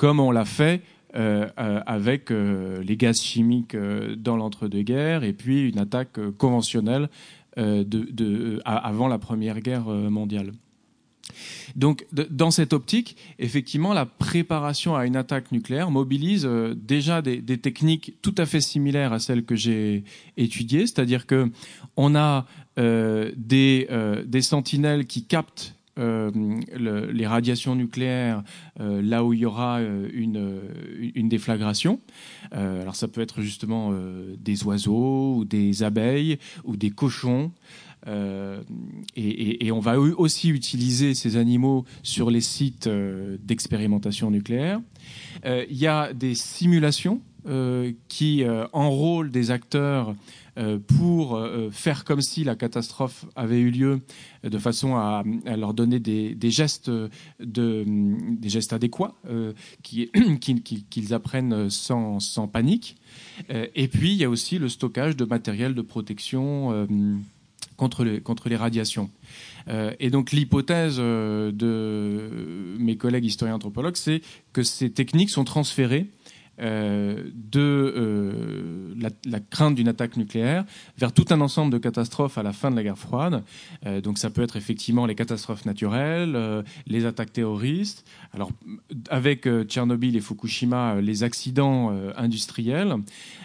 C: comme on l'a fait euh, euh, avec euh, les gaz chimiques dans l'entre-deux-guerres et puis une attaque conventionnelle avant la Première Guerre mondiale. Donc, dans cette optique, effectivement, la préparation à une attaque nucléaire mobilise déjà des, techniques tout à fait similaires à celles que j'ai étudiées, c'est-à-dire que on a des sentinelles qui captent euh, le, les radiations nucléaires euh, là où il y aura euh, une, une déflagration. Alors ça peut être justement des oiseaux ou des abeilles ou des cochons. Et, on va aussi utiliser ces animaux sur les sites d'expérimentation nucléaire. Il y a des simulations qui enrôlent des acteurs pour faire comme si la catastrophe avait eu lieu, de façon à, leur donner des, gestes, de, des gestes adéquats <clears throat> qu'ils apprennent sans, panique. et puis, il y a aussi le stockage de matériel de protection contre les, radiations. Euh, et donc l'hypothèse euh, de mes collègues historiens anthropologues, c'est que ces techniques sont transférées euh, de la, crainte d'une attaque nucléaire vers tout un ensemble de catastrophes à la fin de la guerre froide. donc ça peut être effectivement les catastrophes naturelles, les attaques terroristes. Alors avec Tchernobyl et Fukushima, les accidents industriels,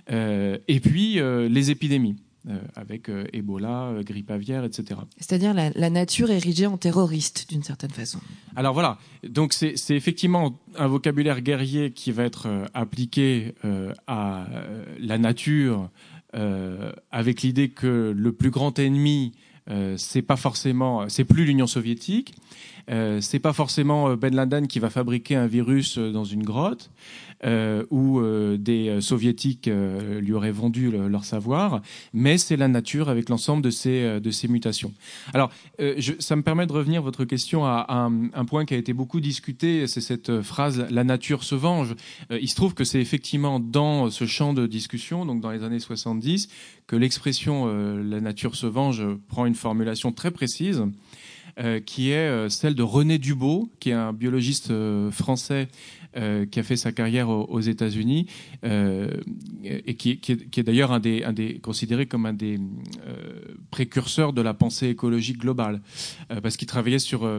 C: et puis les épidémies. Euh, avec euh, Ebola, euh, grippe aviaire, etc.
B: C'est-à-dire la, la, nature érigée en terroriste, d'une certaine façon.
C: Alors voilà, donc c'est effectivement un vocabulaire guerrier qui va être appliqué à la nature avec l'idée que le plus grand ennemi, c'est pas forcément, c'est plus l'Union soviétique, euh, c'est pas forcément Ben Laden qui va fabriquer un virus dans une grotte, euh, où euh, des soviétiques lui auraient vendu leur savoir, mais c'est la nature avec l'ensemble de ces, mutations. Alors, ça me permet de revenir votre question à, un, point qui a été beaucoup discuté, c'est cette phrase "la nature se venge". il se trouve que c'est effectivement dans ce champ de discussion, donc dans les années 70, que l'expression "la nature se venge" prend une formulation très précise. Euh, qui est euh, celle de René Dubot, qui est un biologiste euh, français qui a fait sa carrière aux, États-Unis et qui, est, d'ailleurs un des, un des, considéré comme un des précurseurs de la pensée écologique globale, parce qu'il travaillait sur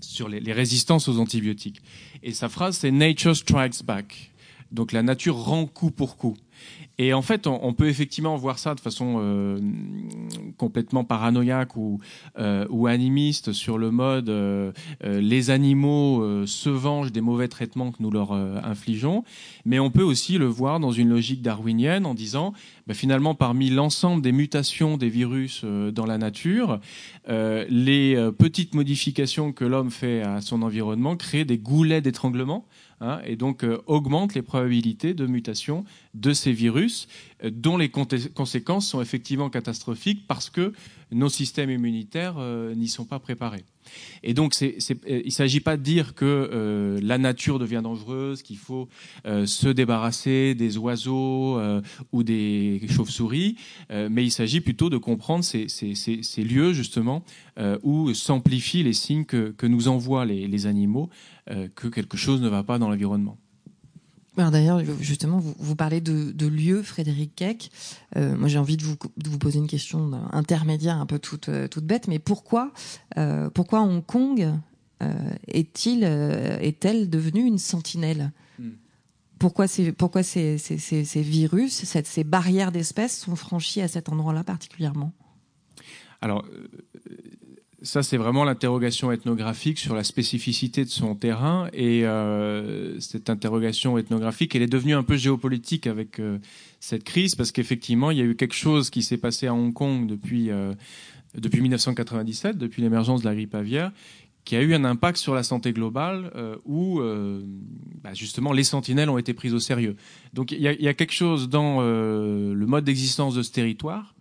C: sur les, les, résistances aux antibiotiques. Et sa phrase, c'est Nature strikes back. Donc la nature rend coup pour coup. Et en fait, on, peut effectivement voir ça de façon euh, complètement paranoïaque ou, euh, ou animiste sur le mode euh, les animaux se vengent des mauvais traitements que nous leur infligeons. Mais on peut aussi le voir dans une logique darwinienne en disant bah, finalement, parmi l'ensemble des mutations des virus dans la nature, les petites modifications que l'homme fait à son environnement créent des goulets d'étranglement Hein, et donc euh, augmente les probabilités de mutation de ces virus, euh, dont les conséquences sont effectivement catastrophiques parce que nos systèmes immunitaires euh, n'y sont pas préparés. Et donc, il ne s'agit pas de dire que la nature devient dangereuse, qu'il faut se débarrasser des oiseaux ou des chauves-souris, mais il s'agit plutôt de comprendre ces, lieux justement où s'amplifient les signes que, nous envoient les, animaux que quelque chose ne va pas dans l'environnement.
B: D'ailleurs, justement, vous, parlez de, lieux, Frédéric Keck. Euh, moi, j'ai envie de vous, poser une question intermédiaire, un peu toute, euh, toute bête, mais pourquoi, pourquoi Hong Kong est-il, est-elle devenue une sentinelle? Hmm. Pourquoi, ces, pourquoi ces, ces virus, ces barrières d'espèces sont franchies à cet endroit-là particulièrement?
C: Alors, ça, c'est vraiment l'interrogation ethnographique sur la spécificité de son terrain. Et euh, cette interrogation ethnographique, elle est devenue un peu géopolitique avec euh, cette crise, parce qu'effectivement, il y a eu quelque chose qui s'est passé à Hong Kong depuis, euh, depuis 1997, depuis l'émergence de la grippe aviaire, qui a eu un impact sur la santé globale, où bah, justement les sentinelles ont été prises au sérieux. Donc il y, y, a quelque chose dans le mode d'existence de ce territoire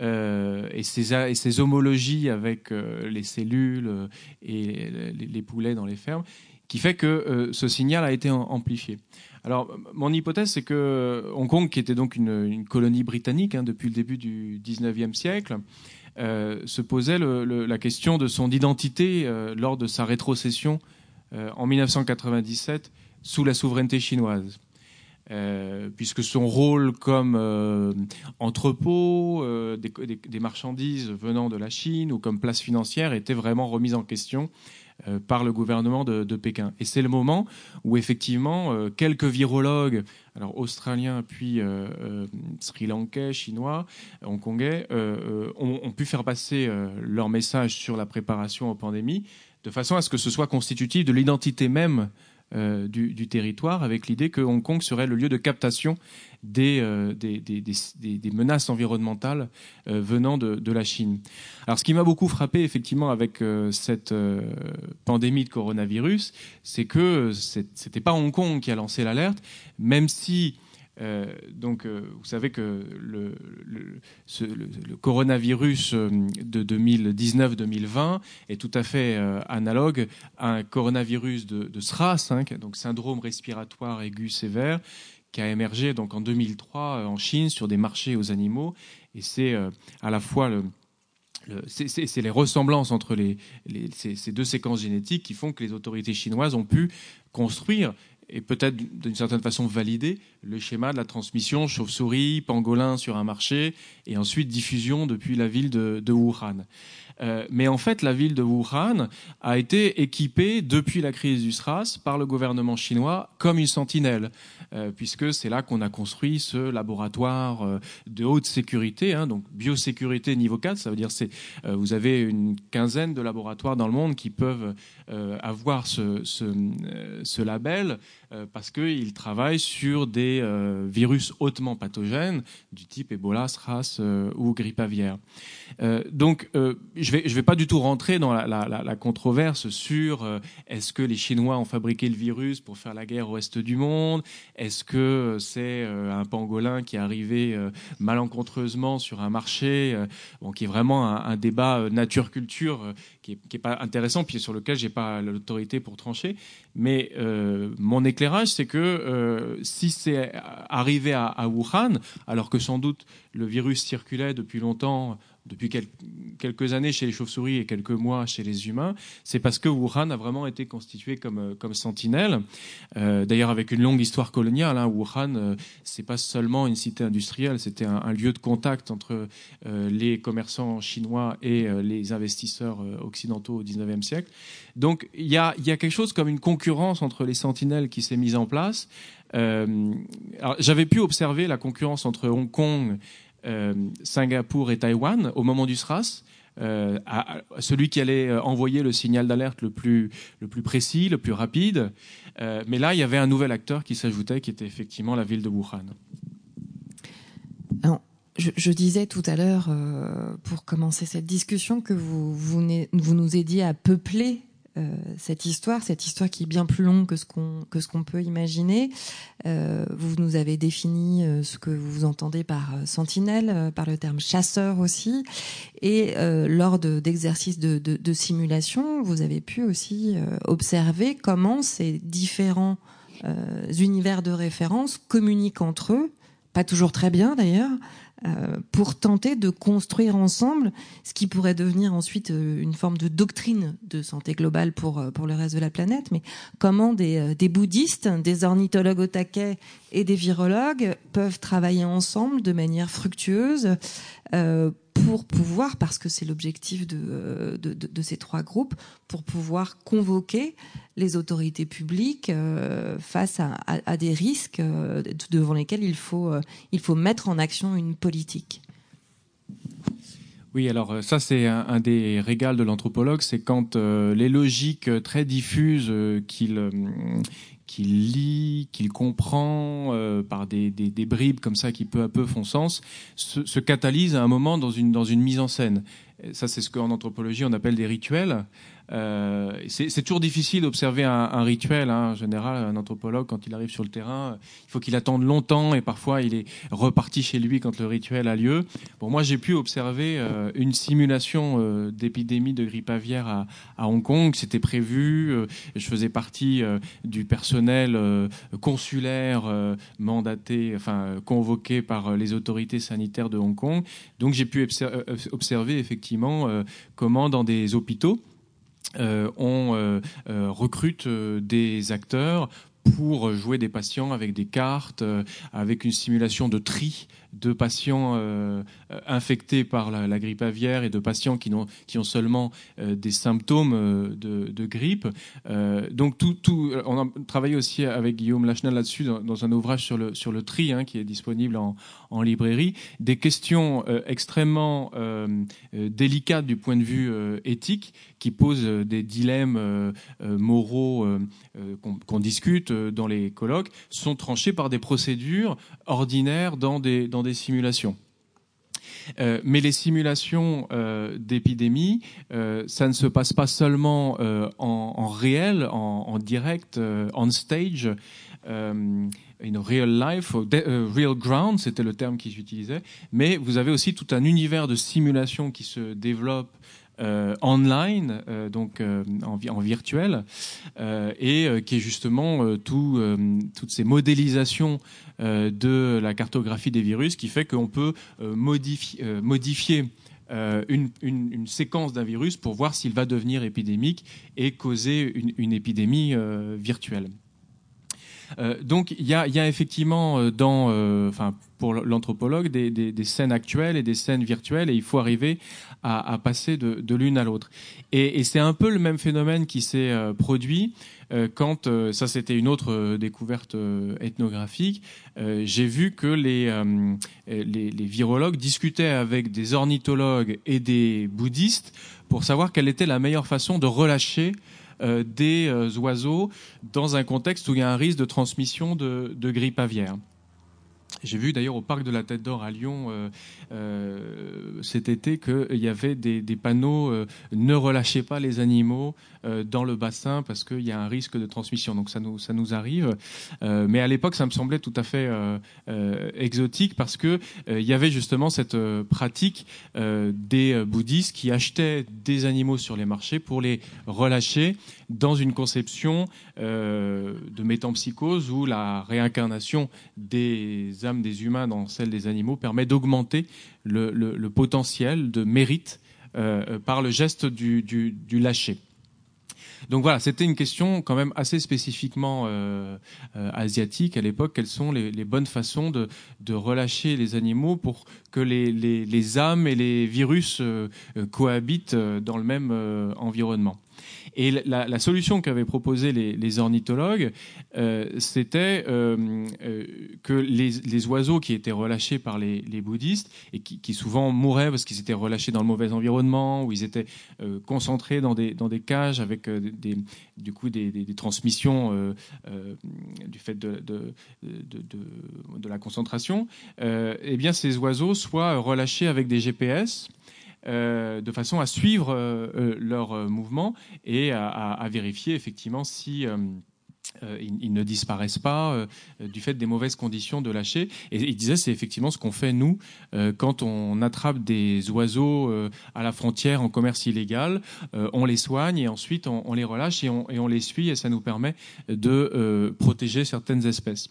C: euh, et, ses, homologies avec euh, les cellules euh, et les, poulets dans les fermes, qui fait que ce signal a été amplifié. Alors, mon hypothèse, c'est que Hong Kong, qui était donc une, colonie britannique hein, depuis le début du 19e siècle, se posait la question de son identité lors de sa rétrocession en 1997 sous la souveraineté chinoise. Euh, puisque son rôle comme euh, entrepôt euh, des, marchandises venant de la Chine ou comme place financière était vraiment remise en question par le gouvernement de, Pékin. Et c'est le moment où effectivement quelques virologues, alors australiens puis sri-lankais, chinois, hongkongais, ont, pu faire passer leur message sur la préparation aux pandémies de façon à ce que ce soit constitutif de l'identité même euh, du, territoire, avec l'idée que Hong Kong serait le lieu de captation des, euh, des, menaces environnementales euh, venant de, la Chine. Alors, ce qui m'a beaucoup frappé, effectivement, avec cette pandémie de coronavirus, c'est que c'était pas Hong Kong qui a lancé l'alerte, même si donc, vous savez que le, coronavirus de 2019-2020 est tout à fait analogue à un coronavirus de, SRAS, hein, donc syndrome respiratoire aigu sévère, qui a émergé donc en 2003 en Chine sur des marchés aux animaux. Et c'est à la fois c'est les ressemblances entre ces, deux séquences génétiques qui font que les autorités chinoises ont pu construire et peut-être d'une certaine façon valider le schéma de la transmission chauve-souris, pangolin sur un marché et ensuite diffusion depuis la ville de, Wuhan. Euh, mais en fait, la ville de Wuhan a été équipée depuis la crise du SRAS par le gouvernement chinois comme une sentinelle. Euh, puisque c'est là qu'on a construit ce laboratoire euh, de haute sécurité, hein, donc biosécurité niveau 4, ça veut dire c'est euh, vous avez une quinzaine de laboratoires dans le monde qui peuvent avoir ce, ce label parce qu'ils travaillent sur des virus hautement pathogènes du type Ebola, SRAS ou grippe aviaire. donc je vais je vais pas du tout rentrer dans la, controverse sur est-ce que les Chinois ont fabriqué le virus pour faire la guerre au reste du monde? Est-ce que c'est euh, un pangolin qui est arrivé euh, malencontreusement sur un marché, euh, qui est vraiment un, débat nature-culture qui n'est pas intéressant, puis sur lequel j'ai pas l'autorité pour trancher. Mais mon éclairage, c'est que si c'est arrivé à Wuhan, alors que sans doute le virus circulait depuis longtemps depuis quelques années chez les chauves-souris et quelques mois chez les humains, c'est parce que Wuhan a vraiment été constitué comme, euh, comme sentinelle. Euh, d'ailleurs, avec une longue histoire coloniale, hein, Wuhan, euh, c'est pas seulement une cité industrielle, c'était un, lieu de contact entre les commerçants chinois et les investisseurs occidentaux au 19e siècle. Donc, il y a, y a quelque chose comme une concurrence entre les sentinelles qui s'est mise en place. J'avais pu observer la concurrence entre Hong Kong euh, Singapour et Taïwan au moment du SRAS. Euh, à, celui qui allait euh, envoyer le signal d'alerte le plus, précis, le plus rapide. mais là, il y avait un nouvel acteur qui s'ajoutait, qui était effectivement la ville de Wuhan.
B: je, disais tout à l'heure, pour commencer cette discussion, que vous, vous, vous nous aidiez à peupler euh, cette histoire, cette histoire qui est bien plus longue que ce qu'on que ce qu'on peut imaginer. Euh, vous nous avez défini euh, ce que vous entendez par sentinelle, par le terme chasseur aussi, et lors d'exercices de, de, de, simulation, vous avez pu aussi observer comment ces différents univers de référence communiquent entre eux, pas toujours très bien d'ailleurs, euh, pour tenter de construire ensemble ce qui pourrait devenir ensuite euh, une forme de doctrine de santé globale pour, euh, pour le reste de la planète, mais comment des, des bouddhistes, des ornithologues au taquet et des virologues peuvent travailler ensemble de manière fructueuse euh, pour pouvoir, parce que c'est l'objectif de, de, ces trois groupes, pour pouvoir convoquer les autorités publiques euh, face à, des risques euh, devant lesquels il faut, il faut mettre en action une politique.
C: Oui, alors ça c'est un, des régals de l'anthropologue, c'est quand les logiques très diffuses qu'il qu'il lit, qu'il comprend euh, par des, bribes comme ça qui peu à peu font sens, se, se catalyse à un moment dans une mise en scène. Ça, c'est ce qu'en anthropologie on appelle des rituels. Euh, c'est toujours difficile d'observer un, rituel. Hein. En général, un anthropologue, quand il arrive sur le terrain, il faut qu'il attende longtemps et parfois il est reparti chez lui quand le rituel a lieu. Bon, moi, j'ai pu observer euh, une simulation euh, d'épidémie de grippe aviaire à, à Hong Kong. C'était prévu. Je faisais partie du personnel consulaire mandaté, enfin convoqué par les autorités sanitaires de Hong Kong. Donc, j'ai pu observer effectivement comment dans des hôpitaux euh, on euh, euh, recrute des acteurs pour jouer des patients avec des cartes, avec une simulation de tri de patients euh, infectés par la, grippe aviaire et de patients qui, ont, qui ont seulement euh, des symptômes euh, de, grippe. donc tout, tout, on a travaillé aussi avec Guillaume Lachenal là-dessus dans, un ouvrage sur le, sur le tri hein, qui est disponible en, librairie. Des questions extrêmement délicates du point de vue éthique qui posent des dilemmes moraux qu'on discute dans les colloques sont tranchés par des procédures ordinaires dans des, des simulations. mais les simulations d'épidémie, ça ne se passe pas seulement en, réel, en, direct, on stage. in real life, real ground, c'était le terme qu'ils utilisaient, mais vous avez aussi tout un univers de simulation qui se développe euh, online, euh, donc euh, en, virtuel, et qui est justement tout, toutes ces modélisations de la cartographie des virus qui fait qu'on peut modifier, modifier une, une, une, séquence d'un virus pour voir s'il va devenir épidémique et causer une, une épidémie virtuelle. Euh, donc il y a, y a, effectivement dans, euh, pour l'anthropologue, des, scènes actuelles et des scènes virtuelles, et il faut arriver à, passer de, l'une à l'autre. Et, c'est un peu le même phénomène qui s'est euh, produit euh, quand, euh, ça c'était une autre découverte ethnographique, j'ai vu que les, virologues discutaient avec des ornithologues et des bouddhistes pour savoir quelle était la meilleure façon de relâcher des oiseaux dans un contexte où il y a un risque de transmission de, de grippe aviaire. J'ai vu d'ailleurs au parc de la Tête d'Or à Lyon euh, euh, cet été qu'il y avait des, panneaux euh, ne relâchez pas les animaux dans le bassin parce qu'il y a un risque de transmission. Donc ça nous, arrive. mais à l'époque, ça me semblait tout à fait exotique parce que il y avait justement cette pratique des bouddhistes qui achetaient des animaux sur les marchés pour les relâcher dans une conception de métampsychose où la réincarnation des âmes des humains dans celle des animaux permet d'augmenter le, potentiel de mérite euh, par le geste du, lâcher. Donc voilà, c'était une question quand même assez spécifiquement euh, euh, asiatique à l'époque. Quelles sont les, bonnes façons de, relâcher les animaux pour que les âmes et les virus cohabitent dans le même environnement? Et la, solution qu'avaient proposée les, les, ornithologues, euh, c'était euh, euh, que les, oiseaux qui étaient relâchés par les, bouddhistes et qui, souvent mouraient parce qu'ils étaient relâchés dans le mauvais environnement, où ils étaient concentrés dans des, cages avec des, du coup des, transmissions du fait de, la concentration, eh bien ces oiseaux soient relâchés avec des GPS euh, de façon à suivre euh, euh, leur mouvement et à, vérifier effectivement si ils, ne disparaissent pas du fait des mauvaises conditions de lâcher. Et il disait, c'est effectivement ce qu'on fait nous quand on attrape des oiseaux à la frontière en commerce illégal. on les soigne et ensuite on, les relâche et on, et on, les suit et ça nous permet de protéger certaines espèces.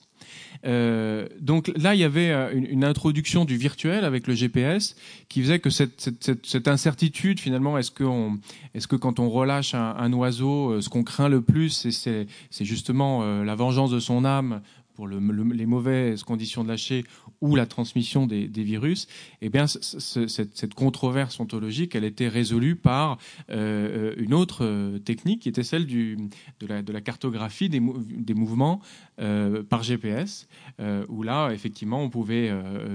C: Euh, donc là, il y avait euh, une, introduction du virtuel avec le GPS qui faisait que cette, incertitude, finalement, est-ce que, quand on relâche un, oiseau, euh, ce qu'on craint le plus, c'est justement la vengeance de son âme pour les mauvaises conditions de lâcher ou la transmission des, virus, eh bien, cette, controverse ontologique, elle était résolue par une autre technique qui était celle de, la, cartographie des, mouvements euh, par GPS, où là, effectivement, on pouvait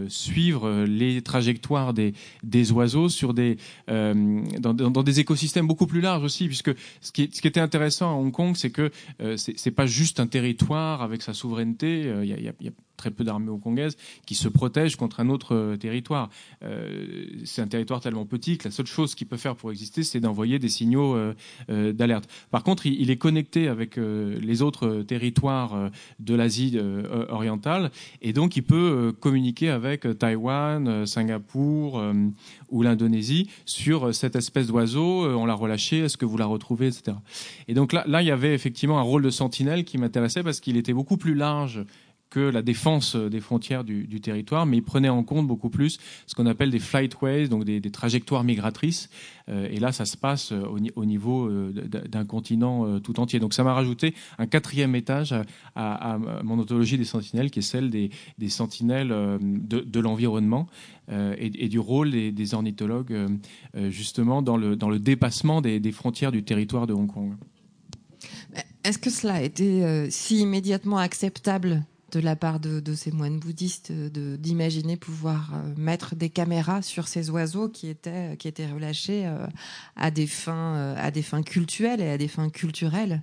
C: suivre les trajectoires des, des oiseaux sur des, dans, des écosystèmes beaucoup plus larges aussi, puisque ce qui, ce qui était intéressant à Hong Kong, c'est que c'est pas juste un territoire avec sa souveraineté très peu d'armées hongkongaises qui se protègent contre un autre euh, territoire. Euh, c'est un territoire tellement petit que la seule chose qu'il peut faire pour exister, c'est d'envoyer des signaux euh, d'alerte. Par contre, il, est connecté avec les autres territoires de l'Asie orientale et donc il peut communiquer avec Taïwan, Singapour ou l'Indonésie sur cette espèce d'oiseau. on l'a relâché, est-ce que vous la retrouvez, etc. Et donc là, là, il y avait effectivement un rôle de sentinelle qui m'intéressait parce qu'il était beaucoup plus large que la défense des frontières du, territoire, mais il prenait en compte beaucoup plus ce qu'on appelle des flightways, donc des, trajectoires migratrices. Euh, et là, ça se passe euh, au, niveau euh, d'un continent tout entier. Donc ça m'a rajouté un quatrième étage à, mon ontologie des sentinelles, qui est celle des, sentinelles de, l'environnement et, du rôle des, ornithologues, justement, dans le, dans le dépassement des, des frontières du territoire de Hong Kong.
B: Est-ce que cela a été si immédiatement acceptable de la part de, ces moines bouddhistes d'imaginer pouvoir euh, mettre des caméras sur ces oiseaux qui étaient, qui étaient relâchés euh, à, des fins, euh, à des fins cultuelles et à des fins culturelles.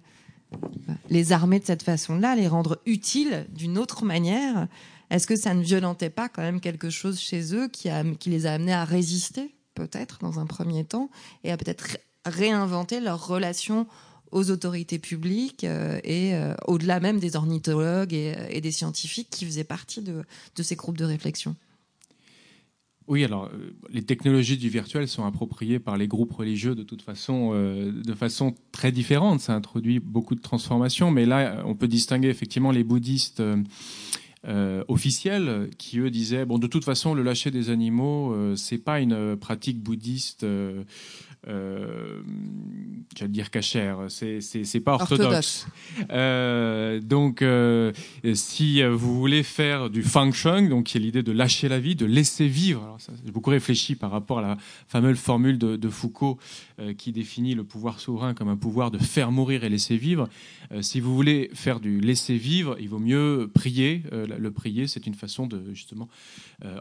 B: Les armer de cette façon-là, les rendre utiles d'une autre manière, Est-ce que ça ne violentait pas quand même quelque chose chez eux qui, a, qui les a amenés à résister, peut-être, dans un premier temps, et à peut-être réinventer leur relation aux autorités publiques euh, et euh, au-delà même des ornithologues et, des scientifiques qui faisaient partie de, ces groupes de réflexion
C: oui, alors euh, les technologies du virtuel sont appropriées par les groupes religieux de toute façon, de façon très différente. Ça introduit beaucoup de transformations, mais là, on peut distinguer effectivement les bouddhistes euh, officiels qui eux disaient bon de toute façon le lâcher des animaux euh, c'est pas une pratique bouddhiste euh, j'allais dire cachère, c'est c'est pas orthodoxe. Euh, donc, euh, si vous voulez faire du feng shui, donc qui est l'idée de lâcher la vie, de laisser vivre. j'ai beaucoup réfléchi par rapport à la fameuse formule de, de Foucault euh, qui définit le pouvoir souverain comme un pouvoir de faire mourir et laisser vivre. Si vous voulez faire du laisser vivre, il vaut mieux prier. Le prier, c'est une façon de justement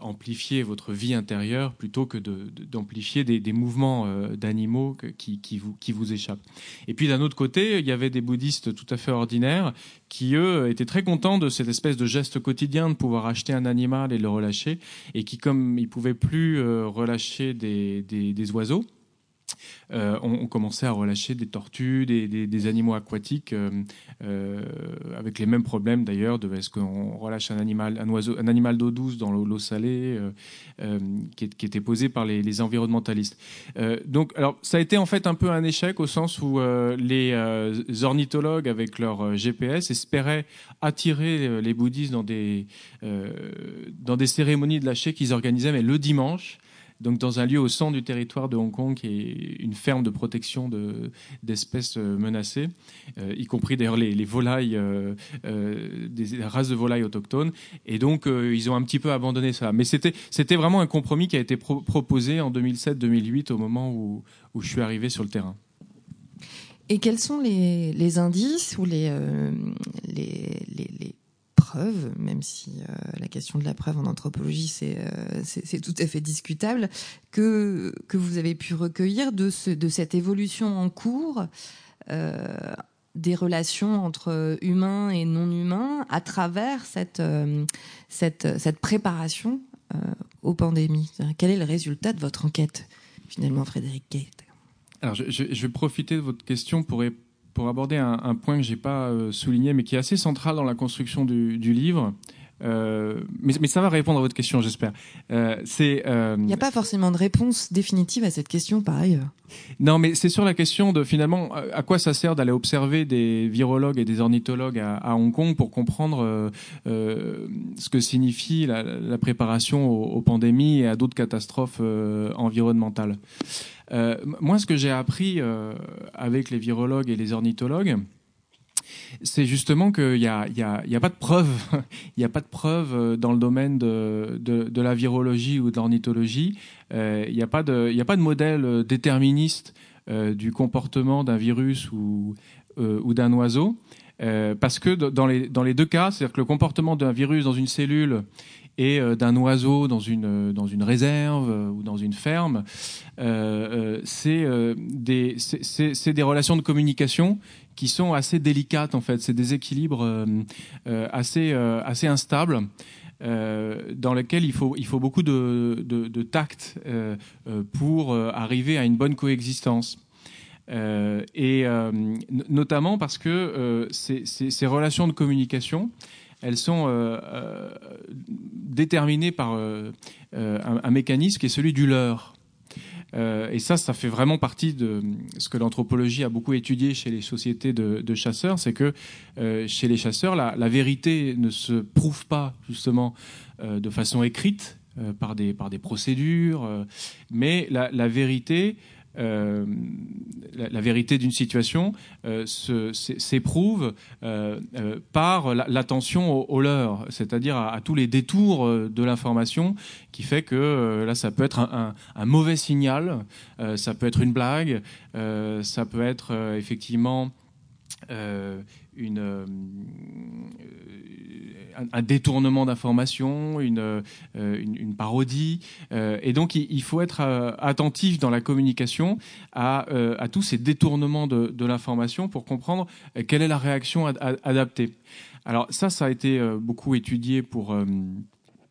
C: amplifier votre vie intérieure plutôt que d'amplifier de, des, des, mouvements animaux qui, vous, échappent. Et puis d'un autre côté, il y avait des bouddhistes tout à fait ordinaires qui, eux, étaient très contents de cette espèce de geste quotidien de pouvoir acheter un animal et le relâcher, et qui, comme ils pouvaient plus euh, relâcher des oiseaux, euh, on, commençait à relâcher des tortues, des, animaux aquatiques, euh, euh, avec les mêmes problèmes d'ailleurs. De est-ce qu'on relâche un animal, un oiseau, un animal d'eau douce dans l'eau salée, qui, était posé par les, environnementalistes. donc, alors, ça a été en fait un peu un échec au sens où les ornithologues, avec leur GPS, espéraient attirer les bouddhistes dans des dans des cérémonies de lâcher qu'ils organisaient, mais le dimanche donc dans un lieu au centre du territoire de Hong Kong qui est une ferme de protection d'espèces euh, menacées, euh, y compris d'ailleurs les, volailles, euh, des races de volailles autochtones. Et donc ils ont un petit peu abandonné ça. Mais c'était vraiment un compromis qui a été proposé en 2007-2008 au moment où, où je suis arrivé sur le terrain.
B: Et quels sont les, indices ou les, les, même si euh, la question de la preuve en anthropologie, c'est euh, tout à fait discutable, que, vous avez pu recueillir de, ce, de cette évolution en cours euh, des relations entre humains et non humains à travers cette, préparation aux pandémies. Quel est le résultat de votre enquête, finalement, Frédéric Kate
C: alors, je, je, vais profiter de votre question pour, pour aborder un, point que j'ai pas euh, souligné, mais qui est assez central dans la construction du, livre. Euh, mais, ça va répondre à votre question, j'espère.
B: Euh, c'est. Il n'y a pas forcément de réponse définitive à cette question, par ailleurs.
C: Non, mais c'est sur la question de finalement à quoi ça sert d'aller observer des virologues et des ornithologues à, Hong Kong pour comprendre ce que signifie la, préparation aux, aux, pandémies et à d'autres catastrophes environnementales. Euh, moi, ce que j'ai appris euh, avec les virologues et les ornithologues, c'est justement qu'il n'y a, y a, pas de preuve, <laughs> il n'y a pas de preuve euh, dans le domaine de, la virologie ou de l'ornithologie. Il n'y a, pas de, a pas de modèle déterministe du comportement d'un virus ou, d'un oiseau. parce que dans les, deux cas, c'est-à-dire que le comportement d'un virus dans une cellule et euh, d'un oiseau dans une, euh, réserve euh, ou dans une ferme, c'est des relations de communication qui sont assez délicates en fait. C'est des équilibres assez, assez instables. dans lesquels il faut, il faut beaucoup de, de, tact pour arriver à une bonne coexistence. et notamment parce que ces, ces, relations de communication, elles sont euh, euh, déterminées par euh, un, mécanisme qui est celui du leurre. Et ça, ça fait vraiment partie de ce que l'anthropologie a beaucoup étudié chez les sociétés de, chasseurs, c'est que chez les chasseurs, la, vérité ne se prouve pas justement de façon écrite par, des, par des procédures, mais la vérité euh, la, vérité d'une situation euh, s'éprouve euh, par l'attention au, leurre, c'est-à-dire à, tous les détours de l'information, qui fait que là, ça peut être un mauvais signal, ça peut être une blague, ça peut être effectivement une, un, détournement d'informations, une, une, parodie. et donc, il, faut être attentif dans la communication à, à tous ces détournements de, de l'information pour comprendre quelle est la réaction adaptée. Alors ça, ça a été beaucoup étudié pour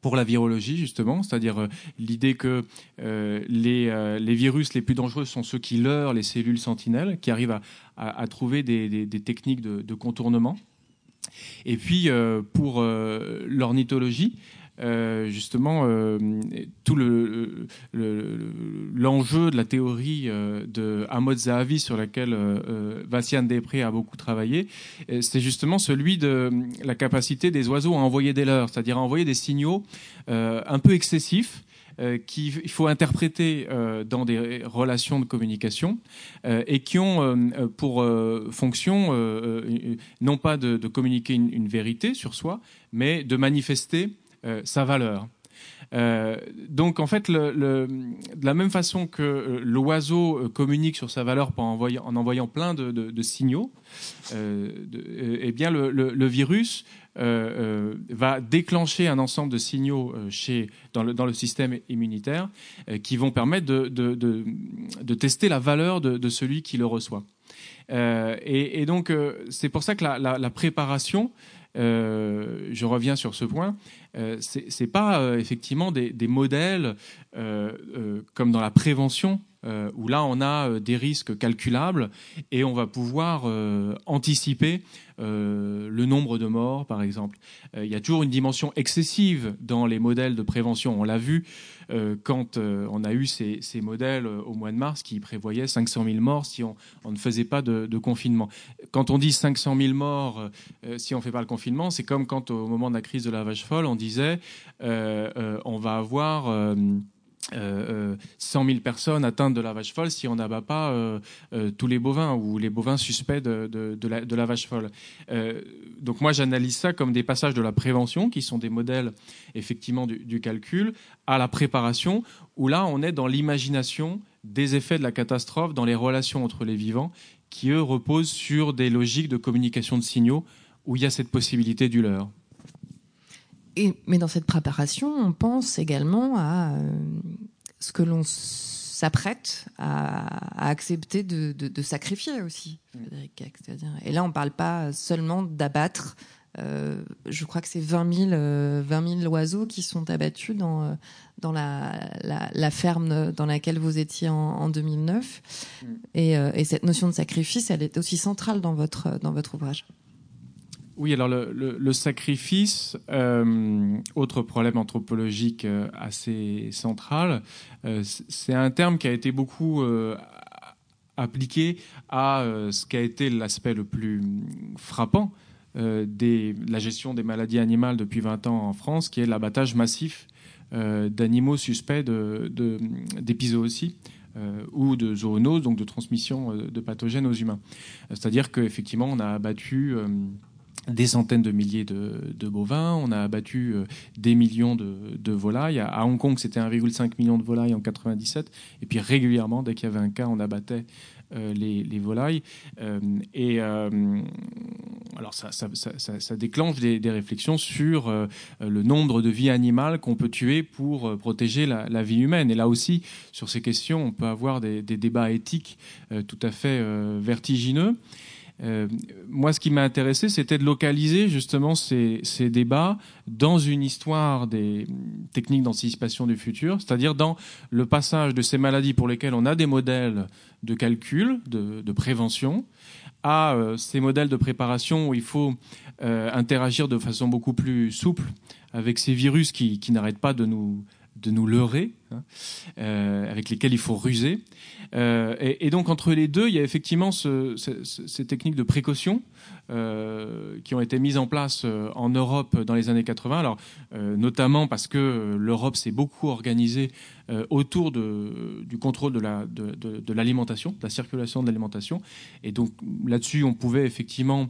C: pour la virologie, justement, c'est-à-dire euh, l'idée que euh, les, euh, les, virus les plus dangereux sont ceux qui leurrent les cellules sentinelles, qui arrivent à, à, trouver des, des, des, techniques de, de, contournement. Et puis, pour l'ornithologie, euh, justement euh, tout le, l'enjeu de la théorie euh, de Amos Zahavi sur laquelle Vassiane Després a beaucoup travaillé, c'est justement celui de la capacité des oiseaux à envoyer des leurres, c'est-à-dire à envoyer des signaux un peu excessifs qu'il faut interpréter dans des relations de communication et qui ont pour fonction non pas de, communiquer une, vérité sur soi, mais de manifester sa valeur. Euh, donc en fait, de la même façon que euh, l'oiseau communique sur sa valeur en envoyant, en envoyant plein de, signaux, eh bien le, virus va déclencher un ensemble de signaux chez, dans, le, système immunitaire qui vont permettre de, tester la valeur de, celui qui le reçoit. Et, donc c'est pour ça que la, préparation euh, je reviens sur ce point, euh, c'est pas euh, effectivement des, des modèles euh, comme dans la prévention où là on a des risques calculables et on va pouvoir anticiper le nombre de morts, par exemple. il y a toujours une dimension excessive dans les modèles de prévention. On l'a vu euh, quand euh, on a eu ces, modèles euh, au mois de mars qui prévoyaient 500 000 morts si on, ne faisait pas de, confinement. Quand on dit 500 000 morts si on ne fait pas le confinement, c'est comme quand au moment de la crise de la vache folle, on disait on va avoir... 100 000 personnes atteintes de la vache folle si on n'abat pas tous les bovins ou les bovins suspects de, la, vache folle. donc moi j'analyse ça comme des passages de la prévention qui sont des modèles effectivement du calcul à la préparation, où là, on est dans l'imagination des effets de la catastrophe dans les relations entre les vivants, qui, eux, reposent sur des logiques de communication de signaux, où il y a cette possibilité du leurre.
B: Et, mais dans cette préparation, on pense également à euh, ce que l'on s'apprête à, accepter de, sacrifier aussi, Frédéric Et là, on ne parle pas seulement d'abattre euh, je crois que c'est 20 000, 20 000 oiseaux qui sont abattus dans, euh, dans la, la, ferme dans laquelle vous étiez en, 2009. Mm. Et, et, cette notion de sacrifice, elle est aussi centrale dans votre, dans votre ouvrage.
C: Oui, alors le, sacrifice, autre problème anthropologique assez central, c'est un terme qui a été beaucoup appliqué à ce qui a été l'aspect le plus frappant euh, des, la gestion des maladies animales depuis 20 ans en France, qui est l'abattage massif euh, d'animaux suspects d'épizootie. Euh, ou de zoonoses, donc de transmission de pathogènes aux humains. C'est-à-dire qu'effectivement, on a abattu des centaines de milliers de, bovins, on a abattu des millions de, volailles. À, Hong Kong, c'était 1,5 million de volailles en 97, et puis régulièrement, dès qu'il y avait un cas, on abattait euh, les, volailles. Euh, et euh, alors ça, déclenche des, réflexions sur le nombre de vies animales qu'on peut tuer pour protéger la, vie humaine. Et là aussi, sur ces questions, on peut avoir des, débats éthiques tout à fait vertigineux. Moi, ce qui m'a intéressé, c'était de localiser justement ces, ces, débats dans une histoire des techniques d'anticipation du futur, c'est-à-dire dans le passage de ces maladies pour lesquelles on a des modèles de calcul, de, prévention, à euh, ces modèles de préparation où il faut euh, interagir de façon beaucoup plus souple avec ces virus qui, n'arrêtent pas de nous, de nous leurrer, hein, euh, avec lesquels il faut ruser. Et, donc entre les deux, il y a effectivement ces techniques de précaution euh, qui ont été mises en place euh, en Europe dans les années 80. Alors, euh, notamment parce que l'Europe s'est beaucoup organisée autour du contrôle de, la, de, de, l'alimentation, de la circulation de l'alimentation. Et donc là-dessus, on pouvait effectivement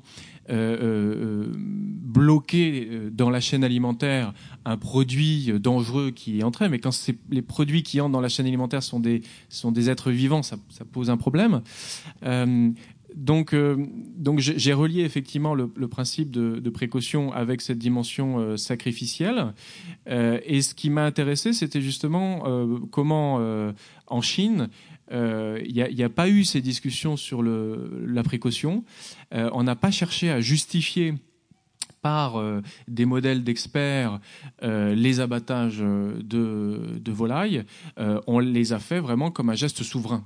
C: bloquer dans la chaîne alimentaire un produit dangereux qui entrait. Mais quand les produits qui entrent dans la chaîne alimentaire sont des, sont des êtres vivants, ça pose un problème donc, donc j'ai relié effectivement le, principe de, précaution avec cette dimension sacrificielle. et ce qui m'a intéressé, c'était justement comment en Chine, il n'y a, pas eu ces discussions sur la précaution. on n'a pas cherché à justifier par euh, des modèles d'experts euh, les abattages de, volailles, euh, on les a fait vraiment comme un geste souverain,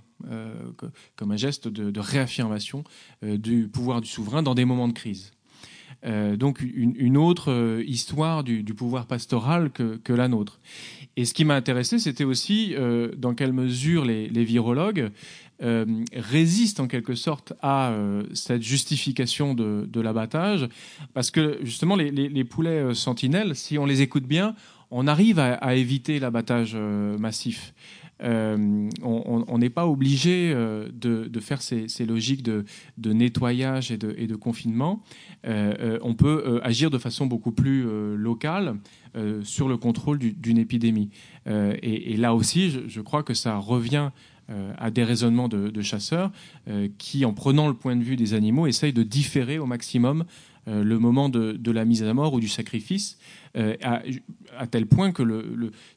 C: comme un geste de, réaffirmation du pouvoir du souverain dans des moments de crise. Donc une, autre histoire du, pouvoir pastoral que, la nôtre. Et ce qui m'a intéressé, c'était aussi dans quelle mesure les virologues euh, résiste en quelque sorte à euh, cette justification de, l'abattage, parce que justement les, poulets euh, sentinelles, si on les écoute bien, on arrive à, éviter l'abattage massif. On n'est pas obligé de, faire ces, logiques de, nettoyage et de, confinement. on peut agir de façon beaucoup plus locale sur le contrôle d'une épidémie. Et, là aussi, je, crois que ça revient euh, à des raisonnements de, chasseurs euh, qui, en prenant le point de vue des animaux, essayent de différer au maximum euh, le moment de, la mise à mort ou du sacrifice, à, tel point que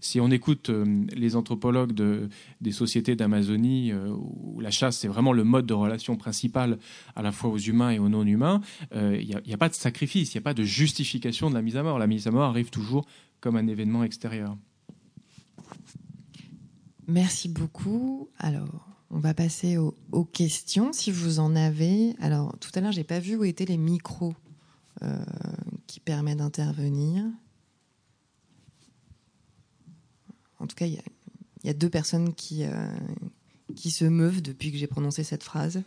C: si on écoute les anthropologues de, des sociétés d'Amazonie, où la chasse c'est vraiment le mode de relation principal à la fois aux humains et aux non-humains, il n'y a, pas de sacrifice, il n'y a pas de justification de la mise à mort. La mise à mort arrive toujours comme un événement extérieur.
B: Merci beaucoup. Alors, on va passer aux, questions, si vous en avez. Alors, tout à l'heure, j'ai pas vu où étaient les micros euh, qui permettent d'intervenir. En tout cas, il y, a deux personnes qui, euh, qui se meuvent depuis que j'ai prononcé cette phrase.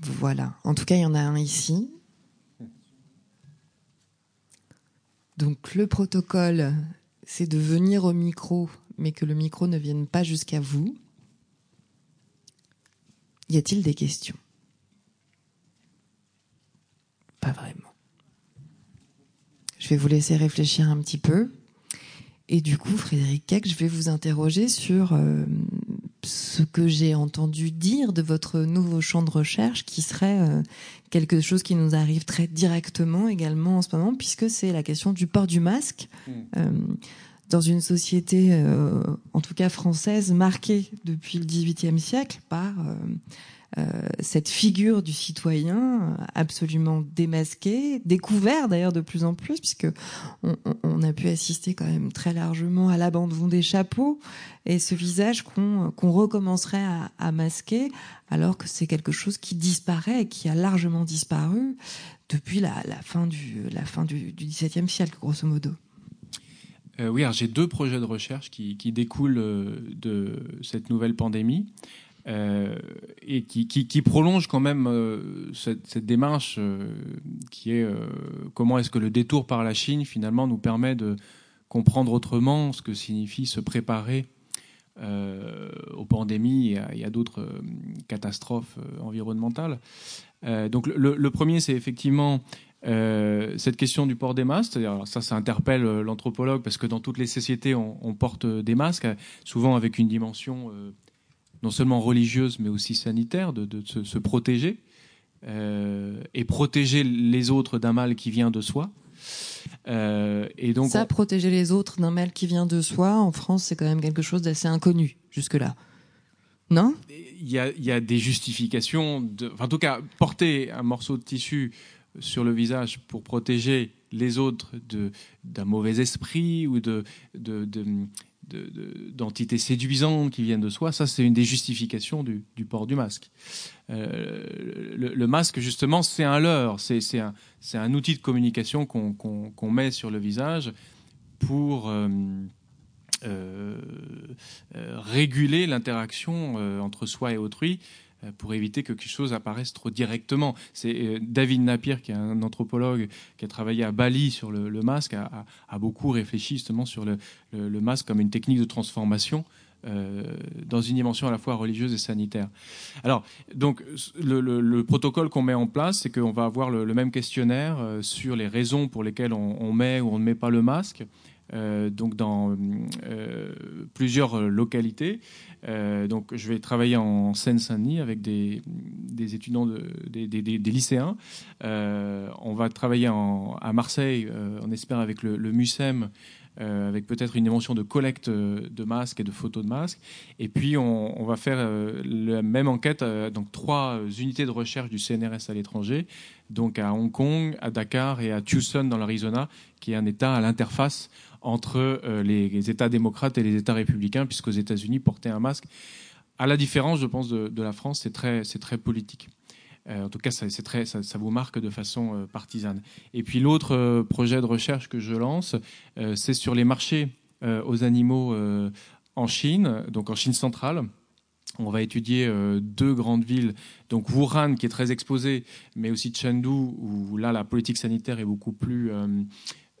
B: Voilà. En tout cas, il y en a un ici. Donc le protocole, c'est de venir au micro, mais que le micro ne vienne pas jusqu'à vous. Y a-t-il des questions? Pas vraiment. Je vais vous laisser réfléchir un petit peu. Et du coup, Frédéric Keck, je vais vous interroger sur euh, ce que j'ai entendu dire de votre nouveau champ de recherche, qui serait euh, quelque chose qui nous arrive très directement également en ce moment, puisque c'est la question du port du masque. Hmm. Euh, dans une société, en tout cas française, marquée depuis le XVIIIe siècle par euh, cette figure du citoyen absolument démasqué, découvert d'ailleurs de plus en plus, puisque on, a pu assister quand même très largement à l'abandon des chapeaux et ce visage qu'on recommencerait à, masquer, alors que c'est quelque chose qui disparaît qui a largement disparu depuis la, fin du la fin du, XVIIe siècle, grosso modo.
C: Euh, oui, alors j'ai deux projets de recherche qui, qui, découlent euh, de cette nouvelle pandémie. Euh, et qui, prolonge quand même euh, cette, démarche euh, qui est comment est-ce que le détour par la Chine finalement nous permet de comprendre autrement ce que signifie se préparer aux pandémies et à, d'autres catastrophes environnementales. donc le, premier, c'est effectivement cette question du port des masques, ça, ça interpelle l'anthropologue parce que dans toutes les sociétés, on, porte des masques, souvent avec une dimension non seulement religieuse, mais aussi sanitaire, de, se, protéger euh, et protéger les autres d'un mal qui vient de soi.
B: Euh, et donc, ça, protéger les autres d'un mal qui vient de soi, en France, c'est quand même quelque chose d'assez inconnu jusque-là. Non?
C: Il y, a, il y, a, des justifications. De, en tout cas, porter un morceau de tissu sur le visage pour protéger les autres d'un mauvais esprit ou de, de, d'entités séduisantes qui viennent de soi, ça c'est une des justifications du, port du masque. Euh, le, masque justement c'est un leurre, c'est un, outil de communication qu'on met sur le visage pour euh, euh, réguler l'interaction entre soi et autrui pour éviter que quelque chose apparaisse trop directement. C'est euh, David Napier, qui est un anthropologue qui a travaillé à Bali sur le, masque, a, beaucoup réfléchi justement sur le, masque comme une technique de transformation dans une dimension à la fois religieuse et sanitaire. Alors, donc, le, protocole qu'on met en place, c'est qu'on va avoir le, même questionnaire sur les raisons pour lesquelles on met ou on ne met pas le masque. Euh, donc dans euh, plusieurs localités. Euh, donc je vais travailler en Seine-Saint-Denis avec des, étudiants, des, lycéens. on va travailler à Marseille, on espère avec le, le MUSEM. avec peut-être une dimension de collecte de masques et de photos de masques. Et puis, on, va faire la même enquête, donc trois unités de recherche du CNRS à l'étranger, donc à Hong Kong, à Dakar et à Tucson dans l'Arizona, qui est un État à l'interface entre euh, les, États démocrates et les États républicains, puisqu'aux États-Unis, porter un masque, à la différence, je pense, de, la France, c'est très, très politique. Euh, en tout cas, ça, très, ça, vous marque de façon euh, partisane. Et puis l'autre projet de recherche que je lance, c'est sur les marchés aux animaux en Chine, donc en Chine centrale. On va étudier deux grandes villes, donc Wuhan qui est très exposée, mais aussi Chengdu où là la politique sanitaire est beaucoup plus